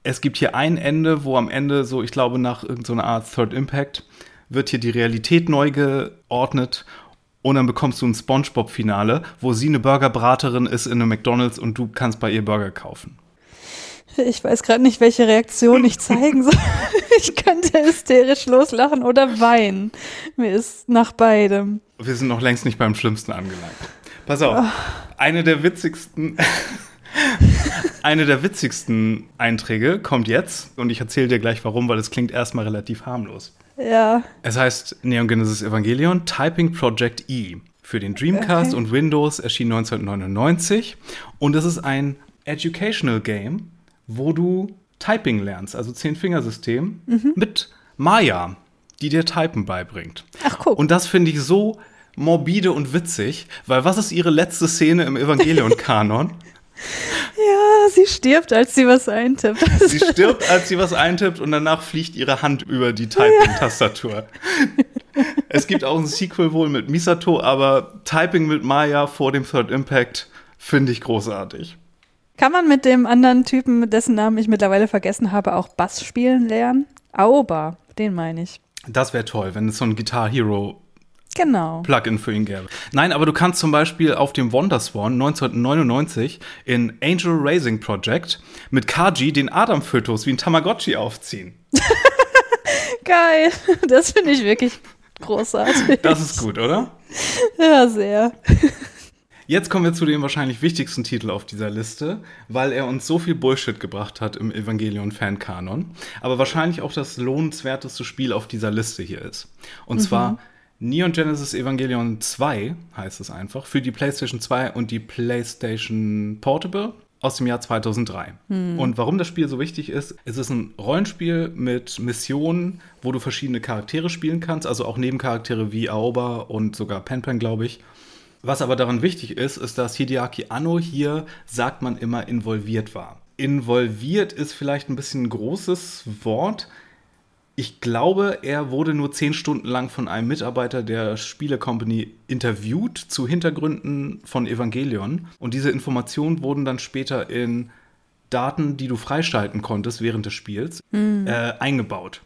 es gibt hier ein Ende, wo am Ende so, ich glaube, nach irgendeiner Art Third Impact wird hier die Realität neu geordnet und dann bekommst du ein SpongeBob-Finale, wo sie eine Burgerbraterin ist in einem McDonalds und du kannst bei ihr Burger kaufen. Ich weiß gerade nicht, welche Reaktion ich zeigen soll. Ich könnte hysterisch loslachen oder weinen. Mir ist nach beidem. Wir sind noch längst nicht beim Schlimmsten angelangt. Pass auf, oh. eine der witzigsten eine der witzigsten Einträge kommt jetzt und ich erzähle dir gleich warum, weil es klingt erstmal relativ harmlos. Ja. Es heißt Neon Genesis Evangelion Typing Project E. Für den Dreamcast okay. und Windows erschien 1999 und es ist ein Educational Game, wo du Typing lernst, also Zehn-Fingersystem mhm. mit Maya, die dir Typen beibringt. Ach, guck. Und das finde ich so morbide und witzig, weil was ist ihre letzte Szene im Evangelion-Kanon? Ja, sie stirbt, als sie was eintippt. Sie stirbt, als sie was eintippt und danach fliegt ihre Hand über die Typing-Tastatur. es gibt auch ein Sequel wohl mit Misato, aber Typing mit Maya vor dem Third Impact finde ich großartig. Kann man mit dem anderen Typen, dessen Namen ich mittlerweile vergessen habe, auch Bass spielen lernen? Aoba, den meine ich. Das wäre toll, wenn es so ein Guitar Hero Genau. Plugin für ihn gäbe. Nein, aber du kannst zum Beispiel auf dem Wonderswan 1999 in Angel Raising Project mit Kaji den Adam-Fötus wie ein Tamagotchi aufziehen. Geil. Das finde ich wirklich großartig. Das ist gut, oder? Ja, sehr. Jetzt kommen wir zu dem wahrscheinlich wichtigsten Titel auf dieser Liste, weil er uns so viel Bullshit gebracht hat im Evangelion-Fan-Kanon, aber wahrscheinlich auch das lohnenswerteste Spiel auf dieser Liste hier ist. Und mhm. zwar Neon Genesis Evangelion 2 heißt es einfach, für die PlayStation 2 und die PlayStation Portable aus dem Jahr 2003. Hm. Und warum das Spiel so wichtig ist, es ist ein Rollenspiel mit Missionen, wo du verschiedene Charaktere spielen kannst, also auch Nebencharaktere wie Aoba und sogar Penpen, glaube ich. Was aber daran wichtig ist, ist, dass Hideaki Anno hier, sagt man immer, involviert war. Involviert ist vielleicht ein bisschen ein großes Wort ich glaube, er wurde nur zehn Stunden lang von einem Mitarbeiter der Spiele-Company interviewt zu Hintergründen von Evangelion. Und diese Informationen wurden dann später in Daten, die du freischalten konntest während des Spiels, mhm. äh, eingebaut.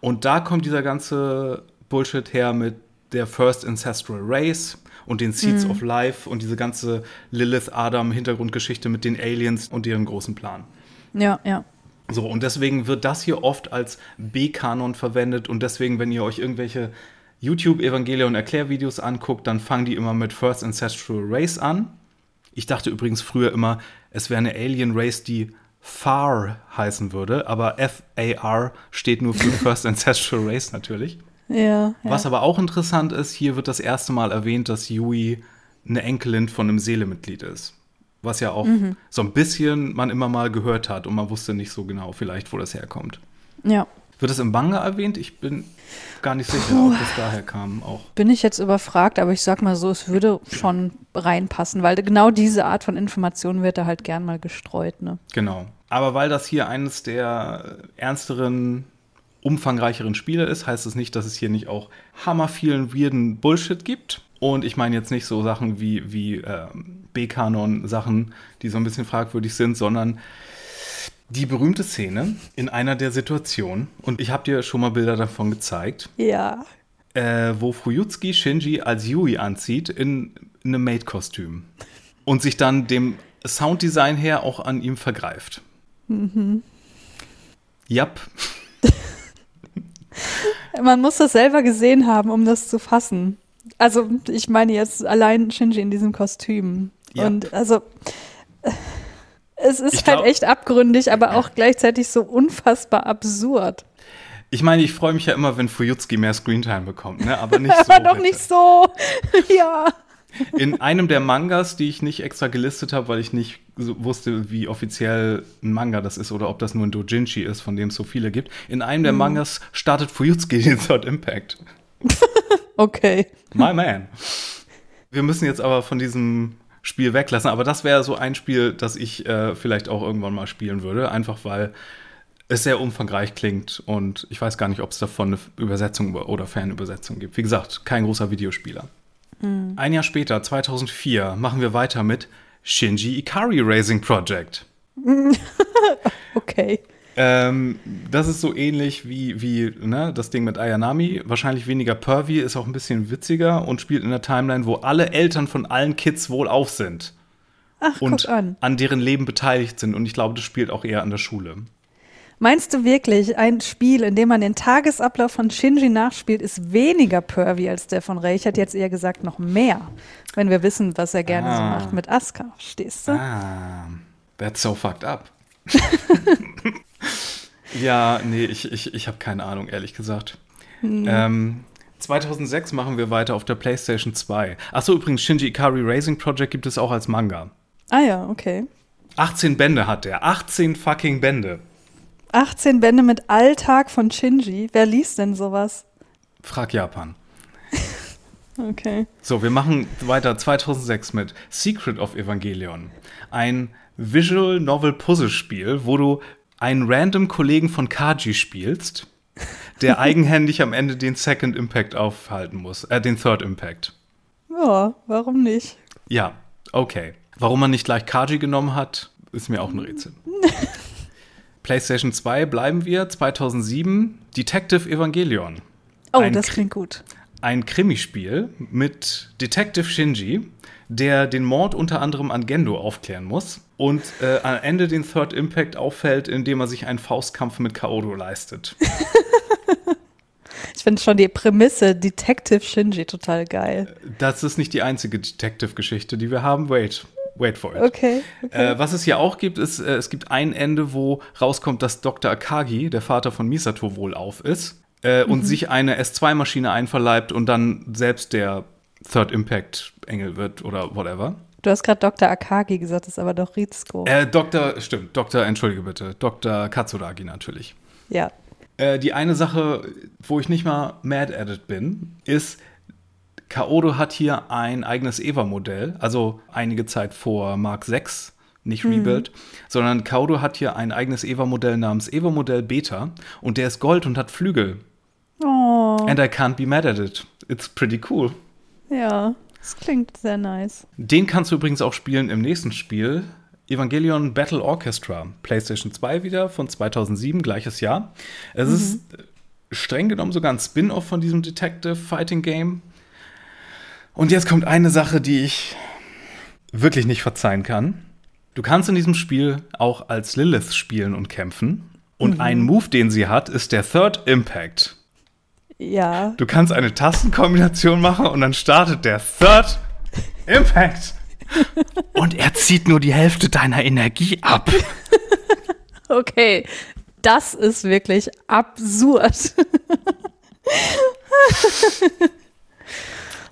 Und da kommt dieser ganze Bullshit her mit der First Ancestral Race und den Seeds mhm. of Life und diese ganze Lilith-Adam-Hintergrundgeschichte mit den Aliens und deren großen Plan. Ja, ja. So, und deswegen wird das hier oft als B-Kanon verwendet und deswegen, wenn ihr euch irgendwelche YouTube-Evangelion-Erklärvideos anguckt, dann fangen die immer mit First Ancestral Race an. Ich dachte übrigens früher immer, es wäre eine Alien Race, die FAR heißen würde, aber F-A-R steht nur für First Ancestral Race natürlich. Ja, ja. Was aber auch interessant ist, hier wird das erste Mal erwähnt, dass Yui eine Enkelin von einem Seelemitglied ist was ja auch mhm. so ein bisschen man immer mal gehört hat und man wusste nicht so genau vielleicht, wo das herkommt. Ja. Wird es im Manga erwähnt? Ich bin gar nicht sicher, Puh. ob das daher kam auch. Bin ich jetzt überfragt, aber ich sag mal so, es würde schon reinpassen, weil genau diese Art von Information wird da halt gern mal gestreut, ne? Genau. Aber weil das hier eines der ernsteren, umfangreicheren Spiele ist, heißt es nicht, dass es hier nicht auch hammer vielen weirden Bullshit gibt. Und ich meine jetzt nicht so Sachen wie, wie äh, B-Kanon-Sachen, die so ein bisschen fragwürdig sind, sondern die berühmte Szene in einer der Situationen, und ich habe dir schon mal Bilder davon gezeigt. Ja. Äh, wo Fuyutsuki Shinji als Yui anzieht in, in einem Maid-Kostüm und sich dann dem Sounddesign her auch an ihm vergreift. Mhm. Jap. Man muss das selber gesehen haben, um das zu fassen. Also, ich meine jetzt allein Shinji in diesem Kostüm. Ja. Und also, es ist glaub, halt echt abgründig, aber auch gleichzeitig so unfassbar absurd. Ich meine, ich freue mich ja immer, wenn Fuyutsuki mehr Screentime bekommt, ne? aber nicht so. aber doch nicht so. ja. In einem der Mangas, die ich nicht extra gelistet habe, weil ich nicht so wusste, wie offiziell ein Manga das ist oder ob das nur ein Dojinshi ist, von dem es so viele gibt. In einem der mhm. Mangas startet Fuyutsuki den Third Impact. Okay. My man. Wir müssen jetzt aber von diesem Spiel weglassen, aber das wäre so ein Spiel, das ich äh, vielleicht auch irgendwann mal spielen würde, einfach weil es sehr umfangreich klingt und ich weiß gar nicht, ob es davon eine Übersetzung oder Fernübersetzung gibt. Wie gesagt, kein großer Videospieler. Mhm. Ein Jahr später, 2004, machen wir weiter mit Shinji Ikari Racing Project. okay. Ähm, das ist so ähnlich wie, wie ne, das Ding mit Ayanami. Wahrscheinlich weniger pervy, ist auch ein bisschen witziger und spielt in der Timeline, wo alle Eltern von allen Kids wohlauf sind. Ach, und an. an deren Leben beteiligt sind. Und ich glaube, das spielt auch eher an der Schule. Meinst du wirklich, ein Spiel, in dem man den Tagesablauf von Shinji nachspielt, ist weniger pervy als der von Rei? Ich hätte jetzt eher gesagt noch mehr, wenn wir wissen, was er gerne ah. so macht mit Asuka. Stehst du? Ah, that's so fucked up. ja, nee, ich, ich, ich habe keine Ahnung, ehrlich gesagt. Hm. Ähm, 2006 machen wir weiter auf der PlayStation 2. Achso, übrigens, Shinji Ikari Racing Project gibt es auch als Manga. Ah ja, okay. 18 Bände hat der. 18 fucking Bände. 18 Bände mit Alltag von Shinji. Wer liest denn sowas? Frag Japan. okay. So, wir machen weiter 2006 mit Secret of Evangelion. Ein Visual Novel Puzzle Spiel, wo du einen random Kollegen von Kaji spielst, der eigenhändig am Ende den Second Impact aufhalten muss, äh, den Third Impact. Ja, warum nicht? Ja, okay. Warum man nicht gleich Kaji genommen hat, ist mir auch ein Rätsel. PlayStation 2 bleiben wir, 2007, Detective Evangelion. Oh, ein das klingt gut. Ein Krimispiel mit Detective Shinji, der den Mord unter anderem an Gendo aufklären muss und äh, am Ende den Third Impact auffällt, indem er sich einen Faustkampf mit Kaodo leistet. ich finde schon die Prämisse Detective Shinji total geil. Das ist nicht die einzige Detective-Geschichte, die wir haben. Wait. Wait for it. Okay. okay. Äh, was es hier auch gibt, ist, äh, es gibt ein Ende, wo rauskommt, dass Dr. Akagi, der Vater von Misato, wohl auf ist äh, mhm. und sich eine S2-Maschine einverleibt und dann selbst der Third Impact Engel wird oder whatever. Du hast gerade Dr. Akagi gesagt, das ist aber doch Rizko. Äh, Dr. Stimmt, Dr. Entschuldige bitte. Dr. Katsuragi natürlich. Ja. Äh, die eine Sache, wo ich nicht mal mad at it bin, ist, Kaodo hat hier ein eigenes Eva-Modell, also einige Zeit vor Mark 6, nicht mhm. Rebuild, sondern Kaodo hat hier ein eigenes Eva-Modell namens Eva-Modell Beta und der ist Gold und hat Flügel. Oh. And I can't be mad at it. It's pretty cool. Ja, das klingt sehr nice. Den kannst du übrigens auch spielen im nächsten Spiel. Evangelion Battle Orchestra, PlayStation 2 wieder von 2007, gleiches Jahr. Es mhm. ist streng genommen sogar ein Spin-off von diesem Detective Fighting Game. Und jetzt kommt eine Sache, die ich wirklich nicht verzeihen kann. Du kannst in diesem Spiel auch als Lilith spielen und kämpfen. Und mhm. ein Move, den sie hat, ist der Third Impact. Ja. Du kannst eine Tastenkombination machen und dann startet der Third Impact. und er zieht nur die Hälfte deiner Energie ab. okay, das ist wirklich absurd.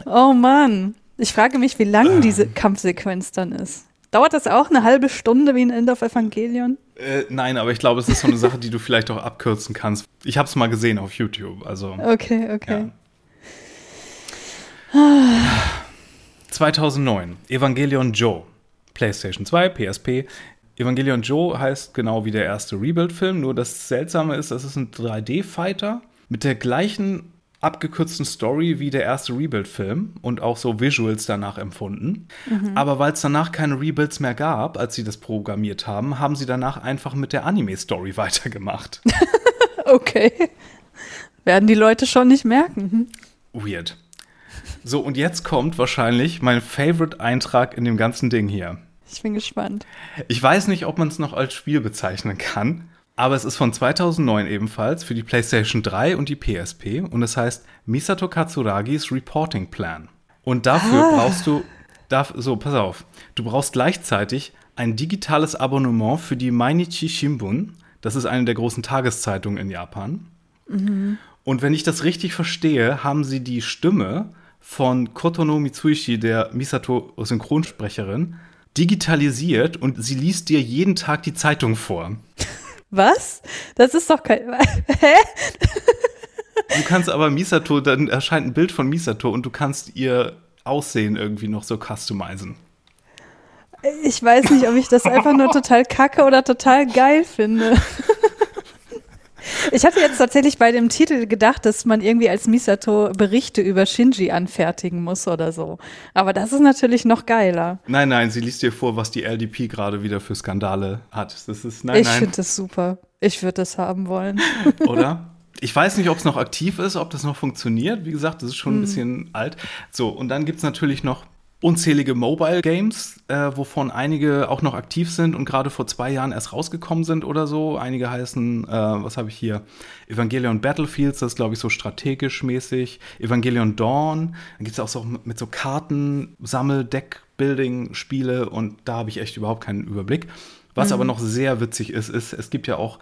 oh Mann. Ich frage mich, wie lang diese Kampfsequenz dann ist. Dauert das auch eine halbe Stunde wie in End of Evangelion? Äh, nein, aber ich glaube, es ist so eine Sache, die du vielleicht auch abkürzen kannst. Ich habe es mal gesehen auf YouTube. Also, okay, okay. Ja. 2009, Evangelion Joe. PlayStation 2, PSP. Evangelion Joe heißt genau wie der erste Rebuild-Film, nur das Seltsame ist, es ist ein 3D-Fighter mit der gleichen abgekürzten Story wie der erste Rebuild-Film und auch so Visuals danach empfunden. Mhm. Aber weil es danach keine Rebuilds mehr gab, als sie das programmiert haben, haben sie danach einfach mit der Anime-Story weitergemacht. okay. Werden die Leute schon nicht merken. Hm? Weird. So, und jetzt kommt wahrscheinlich mein Favorite-Eintrag in dem ganzen Ding hier. Ich bin gespannt. Ich weiß nicht, ob man es noch als Spiel bezeichnen kann, aber es ist von 2009 ebenfalls für die PlayStation 3 und die PSP und es heißt Misato Katsuragis Reporting Plan. Und dafür ah. brauchst du, darf, so, pass auf, du brauchst gleichzeitig ein digitales Abonnement für die Mainichi Shimbun. Das ist eine der großen Tageszeitungen in Japan. Mhm. Und wenn ich das richtig verstehe, haben sie die Stimme von Kotono Mitsuishi, der Misato-Synchronsprecherin, digitalisiert und sie liest dir jeden Tag die Zeitung vor. Was? Das ist doch kein. Hä? Du kannst aber Misato, dann erscheint ein Bild von Misato und du kannst ihr Aussehen irgendwie noch so customizen. Ich weiß nicht, ob ich das einfach nur total kacke oder total geil finde. Ich hatte jetzt tatsächlich bei dem Titel gedacht, dass man irgendwie als Misato Berichte über Shinji anfertigen muss oder so. Aber das ist natürlich noch geiler. Nein, nein, sie liest dir vor, was die LDP gerade wieder für Skandale hat. Das ist nein, Ich finde das super. Ich würde das haben wollen. Oder? Ich weiß nicht, ob es noch aktiv ist, ob das noch funktioniert. Wie gesagt, das ist schon ein hm. bisschen alt. So, und dann gibt es natürlich noch unzählige Mobile Games, äh, wovon einige auch noch aktiv sind und gerade vor zwei Jahren erst rausgekommen sind oder so. Einige heißen, äh, was habe ich hier? Evangelion Battlefields, das ist glaube ich so strategisch mäßig. Evangelion Dawn, dann gibt es auch so mit so Karten, Sammel, Deck-Building-Spiele und da habe ich echt überhaupt keinen Überblick. Was mhm. aber noch sehr witzig ist, ist, es gibt ja auch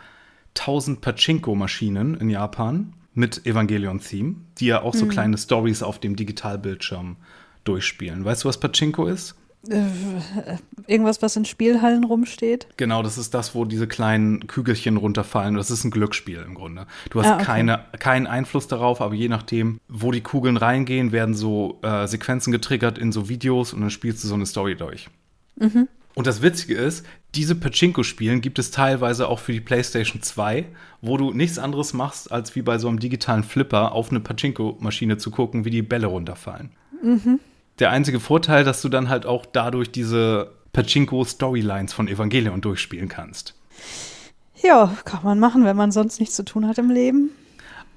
1000 Pachinko-Maschinen in Japan mit Evangelion-Theme, die ja auch so mhm. kleine Stories auf dem Digitalbildschirm durchspielen. Weißt du, was Pachinko ist? Äh, irgendwas, was in Spielhallen rumsteht? Genau, das ist das, wo diese kleinen Kügelchen runterfallen. Das ist ein Glücksspiel im Grunde. Du hast ah, okay. keine, keinen Einfluss darauf, aber je nachdem, wo die Kugeln reingehen, werden so äh, Sequenzen getriggert in so Videos und dann spielst du so eine Story durch. Mhm. Und das Witzige ist, diese Pachinko-Spielen gibt es teilweise auch für die PlayStation 2, wo du nichts anderes machst, als wie bei so einem digitalen Flipper auf eine Pachinko-Maschine zu gucken, wie die Bälle runterfallen. Mhm. Der einzige Vorteil, dass du dann halt auch dadurch diese Pachinko-Storylines von Evangelion durchspielen kannst. Ja, kann man machen, wenn man sonst nichts zu tun hat im Leben.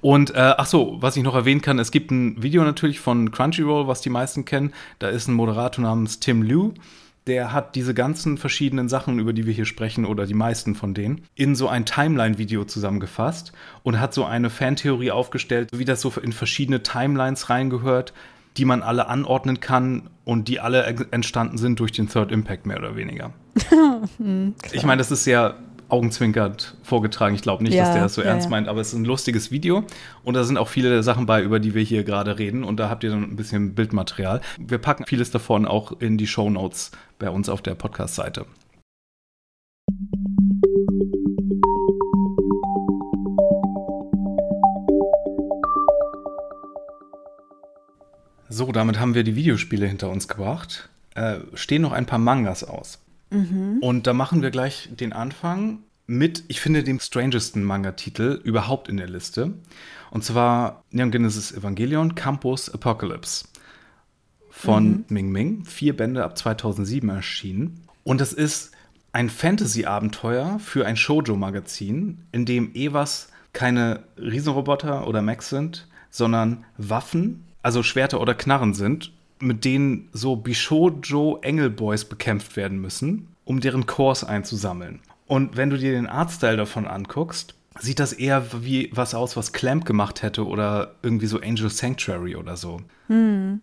Und äh, ach so, was ich noch erwähnen kann, es gibt ein Video natürlich von Crunchyroll, was die meisten kennen. Da ist ein Moderator namens Tim Liu. Der hat diese ganzen verschiedenen Sachen, über die wir hier sprechen, oder die meisten von denen, in so ein Timeline-Video zusammengefasst und hat so eine Fantheorie aufgestellt, wie das so in verschiedene Timelines reingehört, die man alle anordnen kann und die alle entstanden sind durch den Third Impact mehr oder weniger. hm, ich meine, das ist sehr augenzwinkert vorgetragen. Ich glaube nicht, ja, dass der das so ja, ernst ja. meint, aber es ist ein lustiges Video und da sind auch viele der Sachen bei, über die wir hier gerade reden und da habt ihr dann ein bisschen Bildmaterial. Wir packen vieles davon auch in die Show Notes bei uns auf der Podcast-Seite. So, damit haben wir die Videospiele hinter uns gebracht. Äh, stehen noch ein paar Mangas aus. Mhm. Und da machen wir gleich den Anfang mit, ich finde, dem strangesten Manga-Titel überhaupt in der Liste. Und zwar Neon Genesis Evangelion Campus Apocalypse von mhm. Ming Ming. Vier Bände ab 2007 erschienen. Und es ist ein Fantasy-Abenteuer für ein Shoujo-Magazin, in dem Evas keine Riesenroboter oder Mechs sind, sondern Waffen also Schwerter oder Knarren sind, mit denen so Bishojo Engelboys bekämpft werden müssen, um deren Cores einzusammeln. Und wenn du dir den Artstyle davon anguckst, sieht das eher wie was aus, was Clamp gemacht hätte oder irgendwie so Angel Sanctuary oder so. Hm.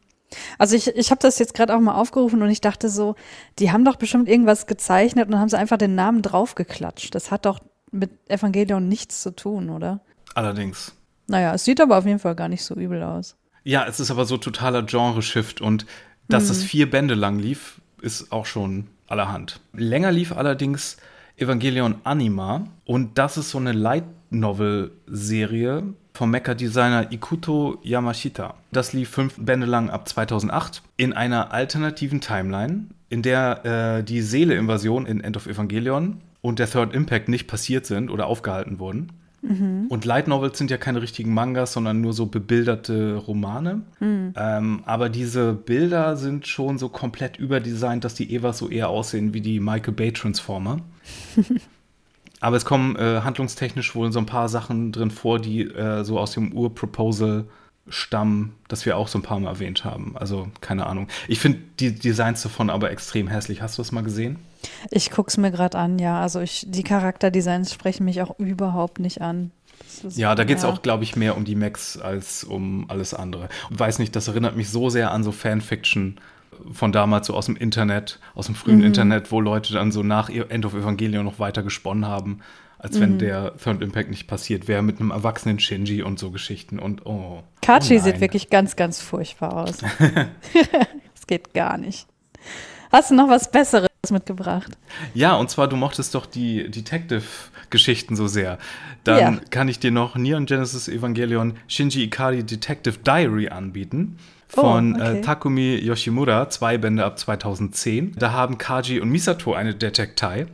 Also ich, ich habe das jetzt gerade auch mal aufgerufen und ich dachte so, die haben doch bestimmt irgendwas gezeichnet und haben sie einfach den Namen draufgeklatscht. Das hat doch mit Evangelion nichts zu tun, oder? Allerdings. Naja, es sieht aber auf jeden Fall gar nicht so übel aus. Ja, es ist aber so totaler Genre-Shift und dass mhm. es vier Bände lang lief, ist auch schon allerhand. Länger lief allerdings Evangelion Anima und das ist so eine Light Novel-Serie vom Mecha-Designer Ikuto Yamashita. Das lief fünf Bände lang ab 2008 in einer alternativen Timeline, in der äh, die Seele-Invasion in End of Evangelion und der Third Impact nicht passiert sind oder aufgehalten wurden. Mhm. Und Light Novels sind ja keine richtigen Mangas, sondern nur so bebilderte Romane. Mhm. Ähm, aber diese Bilder sind schon so komplett überdesignt, dass die Evas so eher aussehen wie die Michael Bay Transformer. aber es kommen äh, handlungstechnisch wohl so ein paar Sachen drin vor, die äh, so aus dem Ur-Proposal stammen, das wir auch so ein paar Mal erwähnt haben. Also keine Ahnung. Ich finde die Designs davon aber extrem hässlich. Hast du das mal gesehen? Ich gucke es mir gerade an, ja. Also ich, die Charakterdesigns sprechen mich auch überhaupt nicht an. Ist, ja, da geht es ja. auch, glaube ich, mehr um die Max als um alles andere. Und weiß nicht, das erinnert mich so sehr an so Fanfiction von damals, so aus dem Internet, aus dem frühen mhm. Internet, wo Leute dann so nach End of Evangelion noch weiter gesponnen haben, als mhm. wenn der Third Impact nicht passiert wäre, mit einem erwachsenen Shinji und so Geschichten und oh. Kachi oh sieht wirklich ganz, ganz furchtbar aus. das geht gar nicht. Hast du noch was Besseres? mitgebracht. Ja, und zwar, du mochtest doch die Detective-Geschichten so sehr. Dann ja. kann ich dir noch Neon Genesis Evangelion Shinji Ikari Detective Diary anbieten. Von oh, okay. äh, Takumi Yoshimura, zwei Bände ab 2010. Da haben Kaji und Misato eine Detektei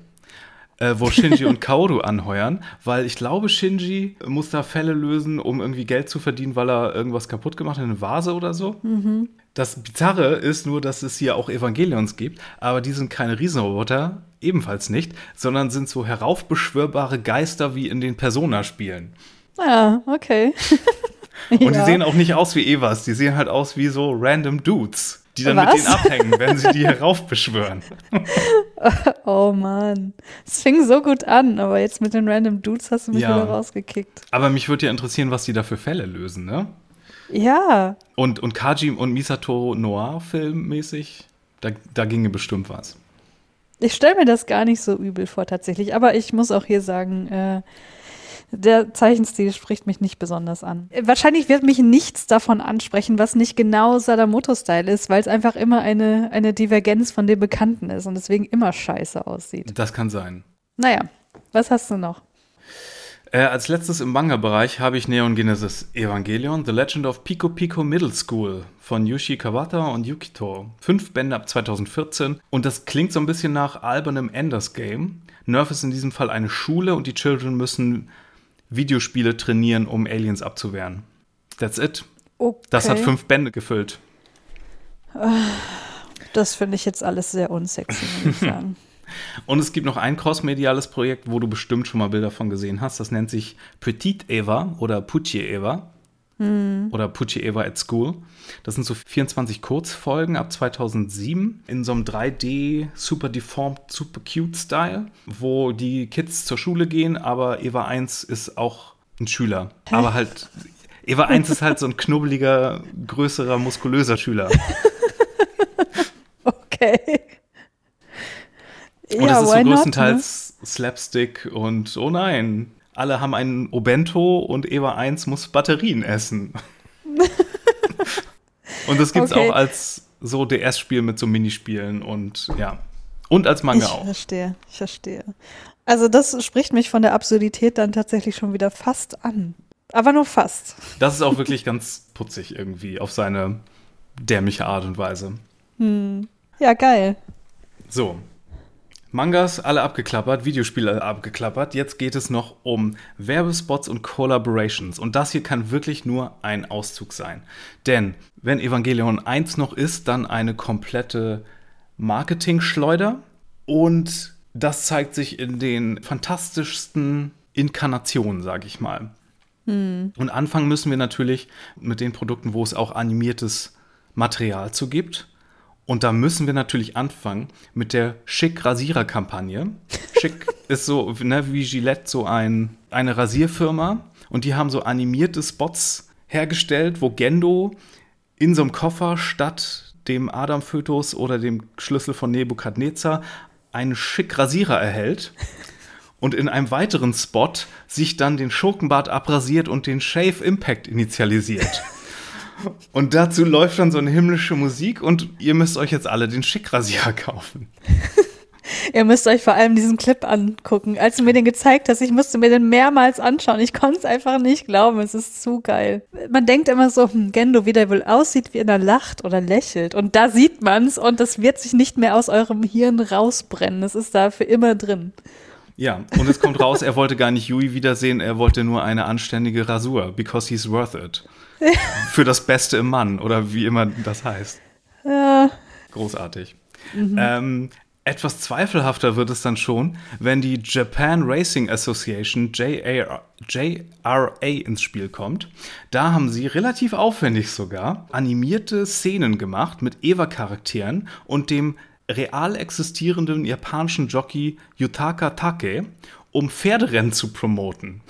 äh, wo Shinji und Kaoru anheuern, weil ich glaube, Shinji muss da Fälle lösen, um irgendwie Geld zu verdienen, weil er irgendwas kaputt gemacht hat, eine Vase oder so. Mhm. Das Bizarre ist nur, dass es hier auch Evangelions gibt, aber die sind keine Riesenroboter, ebenfalls nicht, sondern sind so heraufbeschwörbare Geister wie in den Persona-Spielen. Ja, ah, okay. Und ja. die sehen auch nicht aus wie Evas, die sehen halt aus wie so random Dudes die dann Was? mit denen abhängen, wenn sie die heraufbeschwören. oh Mann. Es fing so gut an, aber jetzt mit den random Dudes hast du mich ja. wieder rausgekickt. Aber mich würde ja interessieren, was die da für Fälle lösen, ne? Ja. Und, und Kaji und Misato Noir filmmäßig, da, da ginge bestimmt was. Ich stelle mir das gar nicht so übel vor, tatsächlich. Aber ich muss auch hier sagen, äh, der Zeichenstil spricht mich nicht besonders an. Wahrscheinlich wird mich nichts davon ansprechen, was nicht genau Sadamoto-Style ist, weil es einfach immer eine, eine Divergenz von dem Bekannten ist und deswegen immer scheiße aussieht. Das kann sein. Naja, was hast du noch? Äh, als letztes im Manga-Bereich habe ich Neon Genesis Evangelion, The Legend of Pico Pico Middle School von Yushi Kawata und Yukito. Fünf Bände ab 2014 und das klingt so ein bisschen nach albernem Enders Game. Nerf ist in diesem Fall eine Schule und die Children müssen Videospiele trainieren, um Aliens abzuwehren. That's it. Okay. Das hat fünf Bände gefüllt. Das finde ich jetzt alles sehr unsexy, muss ich sagen. Und es gibt noch ein crossmediales Projekt, wo du bestimmt schon mal Bilder von gesehen hast. Das nennt sich Petite Eva oder Pucci Eva. Mhm. Oder Pucci Eva at School. Das sind so 24 Kurzfolgen ab 2007 in so einem 3D super deformed, super cute Style, wo die Kids zur Schule gehen, aber Eva 1 ist auch ein Schüler. Hä? Aber halt, Eva 1 ist halt so ein knubbeliger, größerer, muskulöser Schüler. okay. Und ja, es ist so größtenteils not, ne? Slapstick und oh nein, alle haben einen Obento und Eva 1 muss Batterien essen. und das gibt es okay. auch als so DS-Spiel mit so Minispielen und ja. Und als Manga ich auch. Ich verstehe, ich verstehe. Also das spricht mich von der Absurdität dann tatsächlich schon wieder fast an. Aber nur fast. Das ist auch wirklich ganz putzig irgendwie auf seine dämliche Art und Weise. Hm. Ja, geil. So, Mangas alle abgeklappert, Videospiele abgeklappert. Jetzt geht es noch um Werbespots und Collaborations. Und das hier kann wirklich nur ein Auszug sein. Denn wenn Evangelion 1 noch ist, dann eine komplette Marketing-Schleuder. Und das zeigt sich in den fantastischsten Inkarnationen, sage ich mal. Hm. Und anfangen müssen wir natürlich mit den Produkten, wo es auch animiertes Material zu gibt. Und da müssen wir natürlich anfangen mit der Schick-Rasierer-Kampagne. Schick ist so ne, wie Gillette so ein, eine Rasierfirma und die haben so animierte Spots hergestellt, wo Gendo in so einem Koffer statt dem Adam-Fötus oder dem Schlüssel von Nebukadnezar einen Schick-Rasierer erhält und in einem weiteren Spot sich dann den Schurkenbart abrasiert und den Shave Impact initialisiert. Und dazu läuft dann so eine himmlische Musik und ihr müsst euch jetzt alle den Schickrasierer kaufen. ihr müsst euch vor allem diesen Clip angucken. Als du mir den gezeigt hast, ich musste mir den mehrmals anschauen. Ich konnte es einfach nicht glauben. Es ist zu geil. Man denkt immer so, hm, Gendo, wie der wohl aussieht, wie er lacht oder lächelt. Und da sieht man es und das wird sich nicht mehr aus eurem Hirn rausbrennen. Es ist da für immer drin. Ja, und es kommt raus, er wollte gar nicht Yui wiedersehen, er wollte nur eine anständige Rasur, because he's worth it. Für das Beste im Mann oder wie immer das heißt. Ja. Großartig. Mhm. Ähm, etwas zweifelhafter wird es dann schon, wenn die Japan Racing Association JRA, JRA ins Spiel kommt. Da haben sie relativ aufwendig sogar animierte Szenen gemacht mit Eva-Charakteren und dem real existierenden japanischen Jockey Yutaka Take, um Pferderennen zu promoten.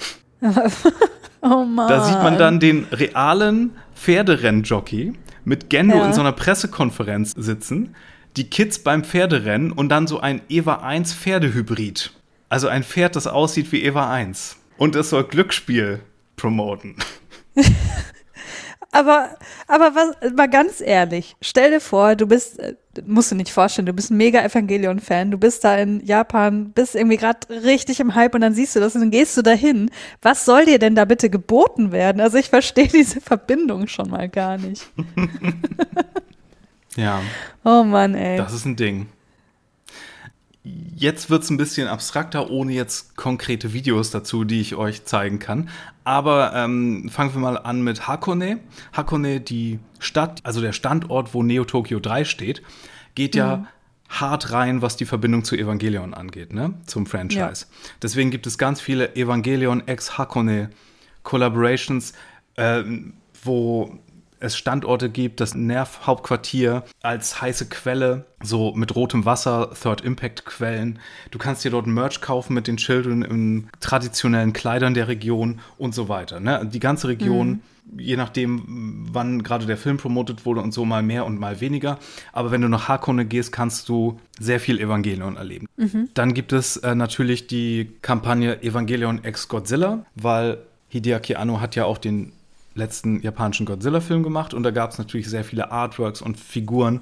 Oh Mann. Da sieht man dann den realen Pferderennjockey mit Gendo ja. in so einer Pressekonferenz sitzen, die Kids beim Pferderennen und dann so ein Eva 1 Pferdehybrid. Also ein Pferd, das aussieht wie Eva 1. Und es soll Glücksspiel promoten. Aber, aber was, mal ganz ehrlich, stell dir vor, du bist, äh, musst du nicht vorstellen, du bist ein mega Evangelion-Fan, du bist da in Japan, bist irgendwie gerade richtig im Hype und dann siehst du das und dann gehst du dahin. Was soll dir denn da bitte geboten werden? Also ich verstehe diese Verbindung schon mal gar nicht. ja. Oh Mann, ey. Das ist ein Ding. Jetzt wird es ein bisschen abstrakter, ohne jetzt konkrete Videos dazu, die ich euch zeigen kann. Aber ähm, fangen wir mal an mit Hakone. Hakone, die Stadt, also der Standort, wo Neo Tokyo 3 steht, geht mhm. ja hart rein, was die Verbindung zu Evangelion angeht, ne? Zum Franchise. Ja. Deswegen gibt es ganz viele Evangelion ex Hakone Collaborations, äh, wo es Standorte gibt, das Nerv-Hauptquartier als heiße Quelle, so mit rotem Wasser, Third Impact-Quellen. Du kannst dir dort Merch kaufen mit den Children in traditionellen Kleidern der Region und so weiter. Ne? Die ganze Region. Mhm. Je nachdem, wann gerade der Film promotet wurde und so mal mehr und mal weniger. Aber wenn du nach Hakone gehst, kannst du sehr viel Evangelion erleben. Mhm. Dann gibt es äh, natürlich die Kampagne Evangelion X Godzilla, weil Hideaki Anno hat ja auch den letzten japanischen Godzilla-Film gemacht und da gab es natürlich sehr viele Artworks und Figuren,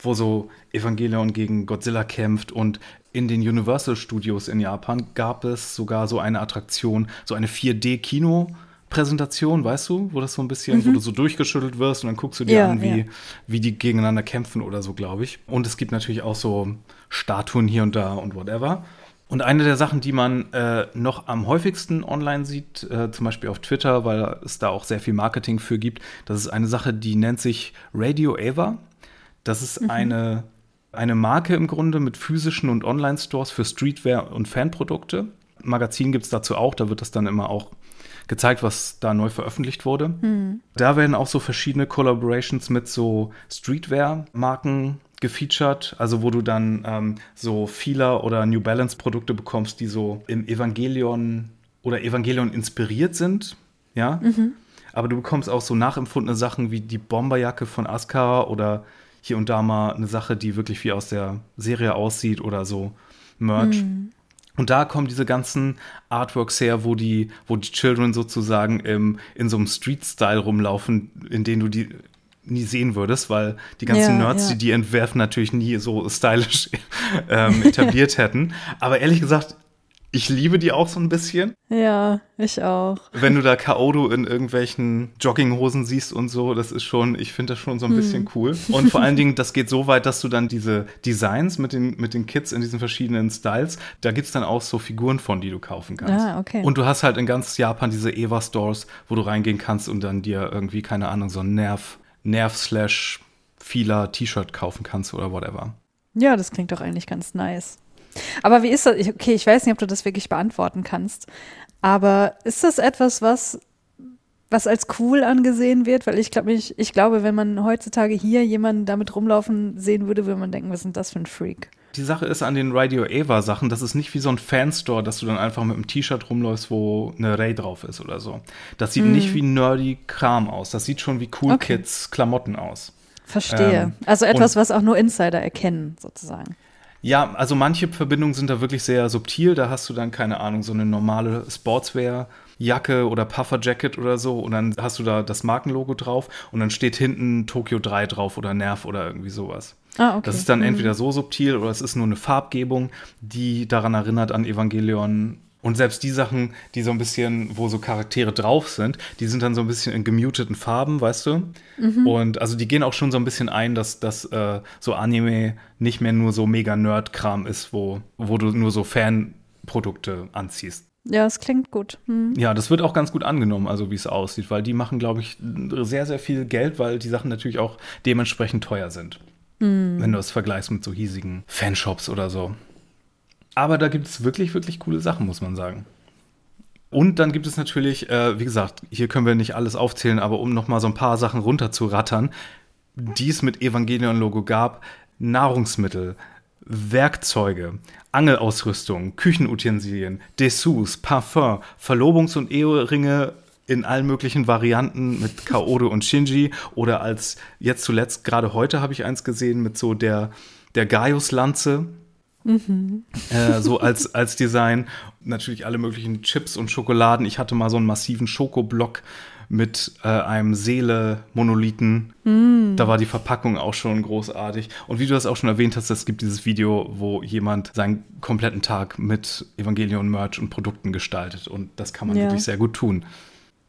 wo so Evangelion gegen Godzilla kämpft und in den Universal Studios in Japan gab es sogar so eine Attraktion, so eine 4D-Kino- Präsentation, weißt du, wo das so ein bisschen, mhm. wo du so durchgeschüttelt wirst und dann guckst du dir ja, an, wie, ja. wie die gegeneinander kämpfen oder so, glaube ich. Und es gibt natürlich auch so Statuen hier und da und whatever. Und eine der Sachen, die man äh, noch am häufigsten online sieht, äh, zum Beispiel auf Twitter, weil es da auch sehr viel Marketing für gibt, das ist eine Sache, die nennt sich Radio Ava. Das ist mhm. eine, eine Marke im Grunde mit physischen und Online-Stores für Streetwear und Fanprodukte. Magazin gibt es dazu auch, da wird das dann immer auch gezeigt, was da neu veröffentlicht wurde. Mhm. Da werden auch so verschiedene Collaborations mit so Streetwear-Marken gefeatured, also wo du dann ähm, so Fila oder New Balance Produkte bekommst, die so im Evangelion oder Evangelion inspiriert sind, ja. Mhm. Aber du bekommst auch so nachempfundene Sachen wie die Bomberjacke von Asuka oder hier und da mal eine Sache, die wirklich wie aus der Serie aussieht oder so Merch. Mhm. Und da kommen diese ganzen Artworks her, wo die, wo die Children sozusagen im, in so einem Street-Style rumlaufen, in denen du die nie sehen würdest, weil die ganzen ja, Nerds, ja. die die entwerfen, natürlich nie so stylisch ähm, etabliert hätten. Aber ehrlich gesagt, ich liebe die auch so ein bisschen. Ja, ich auch. Wenn du da Kaodo in irgendwelchen Jogginghosen siehst und so, das ist schon, ich finde das schon so ein hm. bisschen cool. Und vor allen Dingen, das geht so weit, dass du dann diese Designs mit den, mit den Kids in diesen verschiedenen Styles, da gibt es dann auch so Figuren von, die du kaufen kannst. Ah, okay. Und du hast halt in ganz Japan diese Eva-Stores, wo du reingehen kannst und dann dir irgendwie, keine Ahnung, so ein Nerv Nerv slash Fila T-Shirt kaufen kannst oder whatever. Ja, das klingt doch eigentlich ganz nice. Aber wie ist das? Okay, ich weiß nicht, ob du das wirklich beantworten kannst. Aber ist das etwas, was, was als cool angesehen wird? Weil ich glaube, ich, ich glaube, wenn man heutzutage hier jemanden damit rumlaufen sehen würde, würde man denken, was ist denn das für ein Freak? Die Sache ist an den Radio Ava Sachen, das ist nicht wie so ein Fanstore, dass du dann einfach mit einem T-Shirt rumläufst, wo eine Ray drauf ist oder so. Das sieht mm. nicht wie nerdy Kram aus. Das sieht schon wie Cool okay. Kids Klamotten aus. Verstehe. Ähm, also etwas, was auch nur Insider erkennen, sozusagen. Ja, also manche Verbindungen sind da wirklich sehr subtil. Da hast du dann, keine Ahnung, so eine normale Sportswear-Jacke oder Puffer-Jacket oder so. Und dann hast du da das Markenlogo drauf und dann steht hinten Tokyo 3 drauf oder Nerv oder irgendwie sowas. Ah, okay. Das ist dann mhm. entweder so subtil oder es ist nur eine Farbgebung, die daran erinnert an Evangelion. Und selbst die Sachen, die so ein bisschen, wo so Charaktere drauf sind, die sind dann so ein bisschen in gemuteten Farben, weißt du? Mhm. Und also die gehen auch schon so ein bisschen ein, dass, dass äh, so Anime nicht mehr nur so mega Nerd-Kram ist, wo, wo du nur so Fanprodukte anziehst. Ja, es klingt gut. Hm. Ja, das wird auch ganz gut angenommen, also wie es aussieht, weil die machen, glaube ich, sehr, sehr viel Geld, weil die Sachen natürlich auch dementsprechend teuer sind. Mhm. Wenn du es vergleichst mit so hiesigen Fanshops oder so. Aber da gibt es wirklich, wirklich coole Sachen, muss man sagen. Und dann gibt es natürlich, äh, wie gesagt, hier können wir nicht alles aufzählen, aber um noch mal so ein paar Sachen runterzurattern, die es mit Evangelion-Logo gab, Nahrungsmittel, Werkzeuge, Angelausrüstung, Küchenutensilien, Dessous, Parfum, Verlobungs- und Eheringe in allen möglichen Varianten mit Kaoru und Shinji oder als jetzt zuletzt, gerade heute habe ich eins gesehen mit so der, der Gaius-Lanze. Mhm. Äh, so als, als Design. Natürlich alle möglichen Chips und Schokoladen. Ich hatte mal so einen massiven Schokoblock mit äh, einem Seele-Monolithen. Mm. Da war die Verpackung auch schon großartig. Und wie du das auch schon erwähnt hast, es gibt dieses Video, wo jemand seinen kompletten Tag mit Evangelion-Merch und Produkten gestaltet. Und das kann man ja. wirklich sehr gut tun.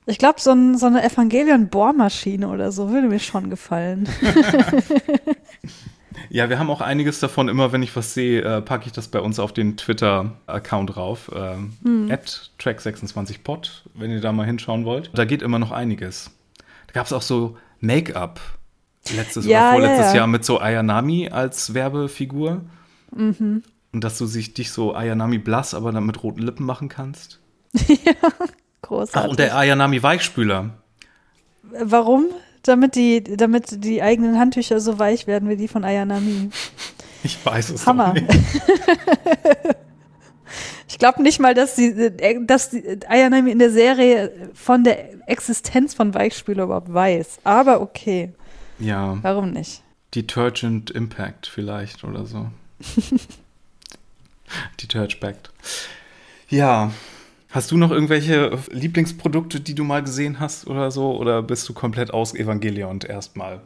Ich glaube, so, ein, so, eine Evangelion-Bohrmaschine oder so würde mir schon gefallen. ja, wir haben auch einiges davon. Immer wenn ich was sehe, äh, packe ich das bei uns auf den Twitter-Account rauf. Äh, hm. track26pod, wenn ihr da mal hinschauen wollt. Da geht immer noch einiges. Da gab es auch so Make-up letztes ja, oder vorletztes ja, ja. Jahr mit so Ayanami als Werbefigur. Mhm. Und dass du sich dich so Ayanami blass, aber dann mit roten Lippen machen kannst. ja. Großartig. Ach, und der Ayanami Weichspüler. Warum? Damit die, damit die eigenen Handtücher so weich werden wie die von Ayanami. Ich weiß es Hammer. nicht. ich glaube nicht mal, dass die, dass die Ayanami in der Serie von der Existenz von Weichspüler überhaupt weiß. Aber okay. Ja. Warum nicht? Detergent Impact vielleicht oder so. Detergent. Ja, Hast du noch irgendwelche Lieblingsprodukte, die du mal gesehen hast oder so? Oder bist du komplett aus Evangelion erstmal?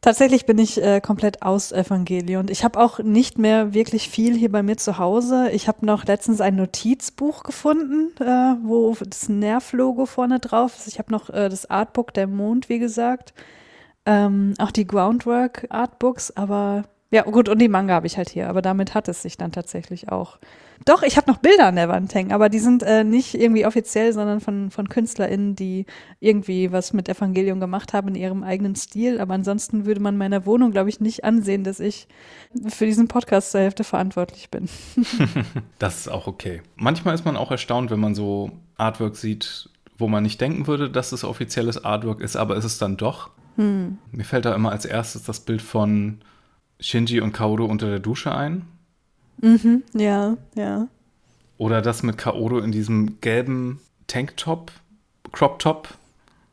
Tatsächlich bin ich äh, komplett aus Evangelion. Ich habe auch nicht mehr wirklich viel hier bei mir zu Hause. Ich habe noch letztens ein Notizbuch gefunden, äh, wo das Nerv-Logo vorne drauf ist. Ich habe noch äh, das Artbook Der Mond, wie gesagt. Ähm, auch die Groundwork Artbooks, aber ja, gut, und die Manga habe ich halt hier, aber damit hat es sich dann tatsächlich auch. Doch, ich habe noch Bilder an der Wand hängen, aber die sind äh, nicht irgendwie offiziell, sondern von, von KünstlerInnen, die irgendwie was mit Evangelium gemacht haben in ihrem eigenen Stil. Aber ansonsten würde man meiner Wohnung, glaube ich, nicht ansehen, dass ich für diesen Podcast zur Hälfte verantwortlich bin. das ist auch okay. Manchmal ist man auch erstaunt, wenn man so Artwork sieht, wo man nicht denken würde, dass es offizielles Artwork ist, aber ist es dann doch. Hm. Mir fällt da immer als erstes das Bild von Shinji und Kaoru unter der Dusche ein. Mhm, ja, ja. Oder das mit Kaoru in diesem gelben Tanktop, Crop Top.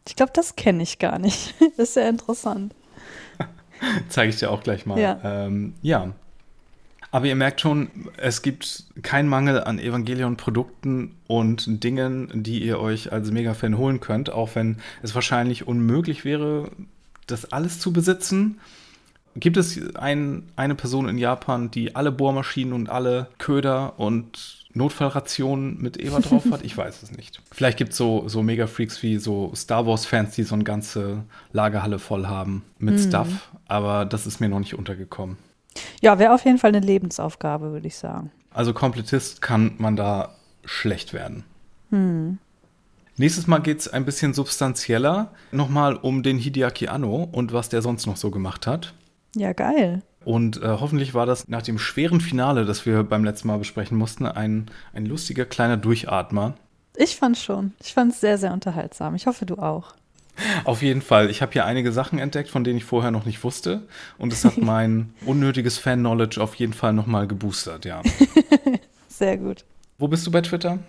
Ich glaube, das kenne ich gar nicht. das ist sehr interessant. Zeige ich dir auch gleich mal. Ja. Ähm, ja. Aber ihr merkt schon, es gibt keinen Mangel an Evangelion-Produkten und Dingen, die ihr euch als Mega-Fan holen könnt, auch wenn es wahrscheinlich unmöglich wäre, das alles zu besitzen. Gibt es ein, eine Person in Japan, die alle Bohrmaschinen und alle Köder und Notfallrationen mit Eva drauf hat? Ich weiß es nicht. Vielleicht gibt es so, so Mega-Freaks wie so Star Wars-Fans, die so eine ganze Lagerhalle voll haben mit mhm. Stuff, aber das ist mir noch nicht untergekommen. Ja, wäre auf jeden Fall eine Lebensaufgabe, würde ich sagen. Also Komplettist kann man da schlecht werden. Hm. Nächstes Mal geht es ein bisschen substanzieller. Nochmal um den Hideaki Anno und was der sonst noch so gemacht hat. Ja, geil. Und äh, hoffentlich war das nach dem schweren Finale, das wir beim letzten Mal besprechen mussten, ein, ein lustiger kleiner Durchatmer. Ich fand schon. Ich fand es sehr, sehr unterhaltsam. Ich hoffe, du auch. Auf jeden Fall. Ich habe hier einige Sachen entdeckt, von denen ich vorher noch nicht wusste. Und es hat mein unnötiges Fan-Knowledge auf jeden Fall nochmal geboostert, ja. sehr gut. Wo bist du bei Twitter?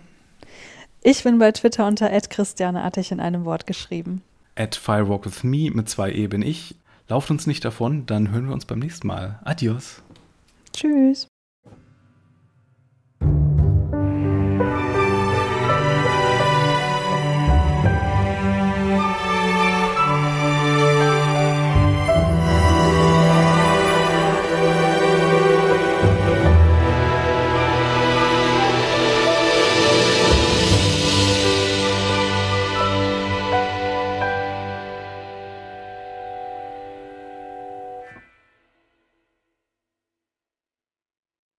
Ich bin bei Twitter unter Christiane Attich in einem Wort geschrieben. At firewalkwithme mit zwei E bin ich. Lauft uns nicht davon, dann hören wir uns beim nächsten Mal. Adios. Tschüss.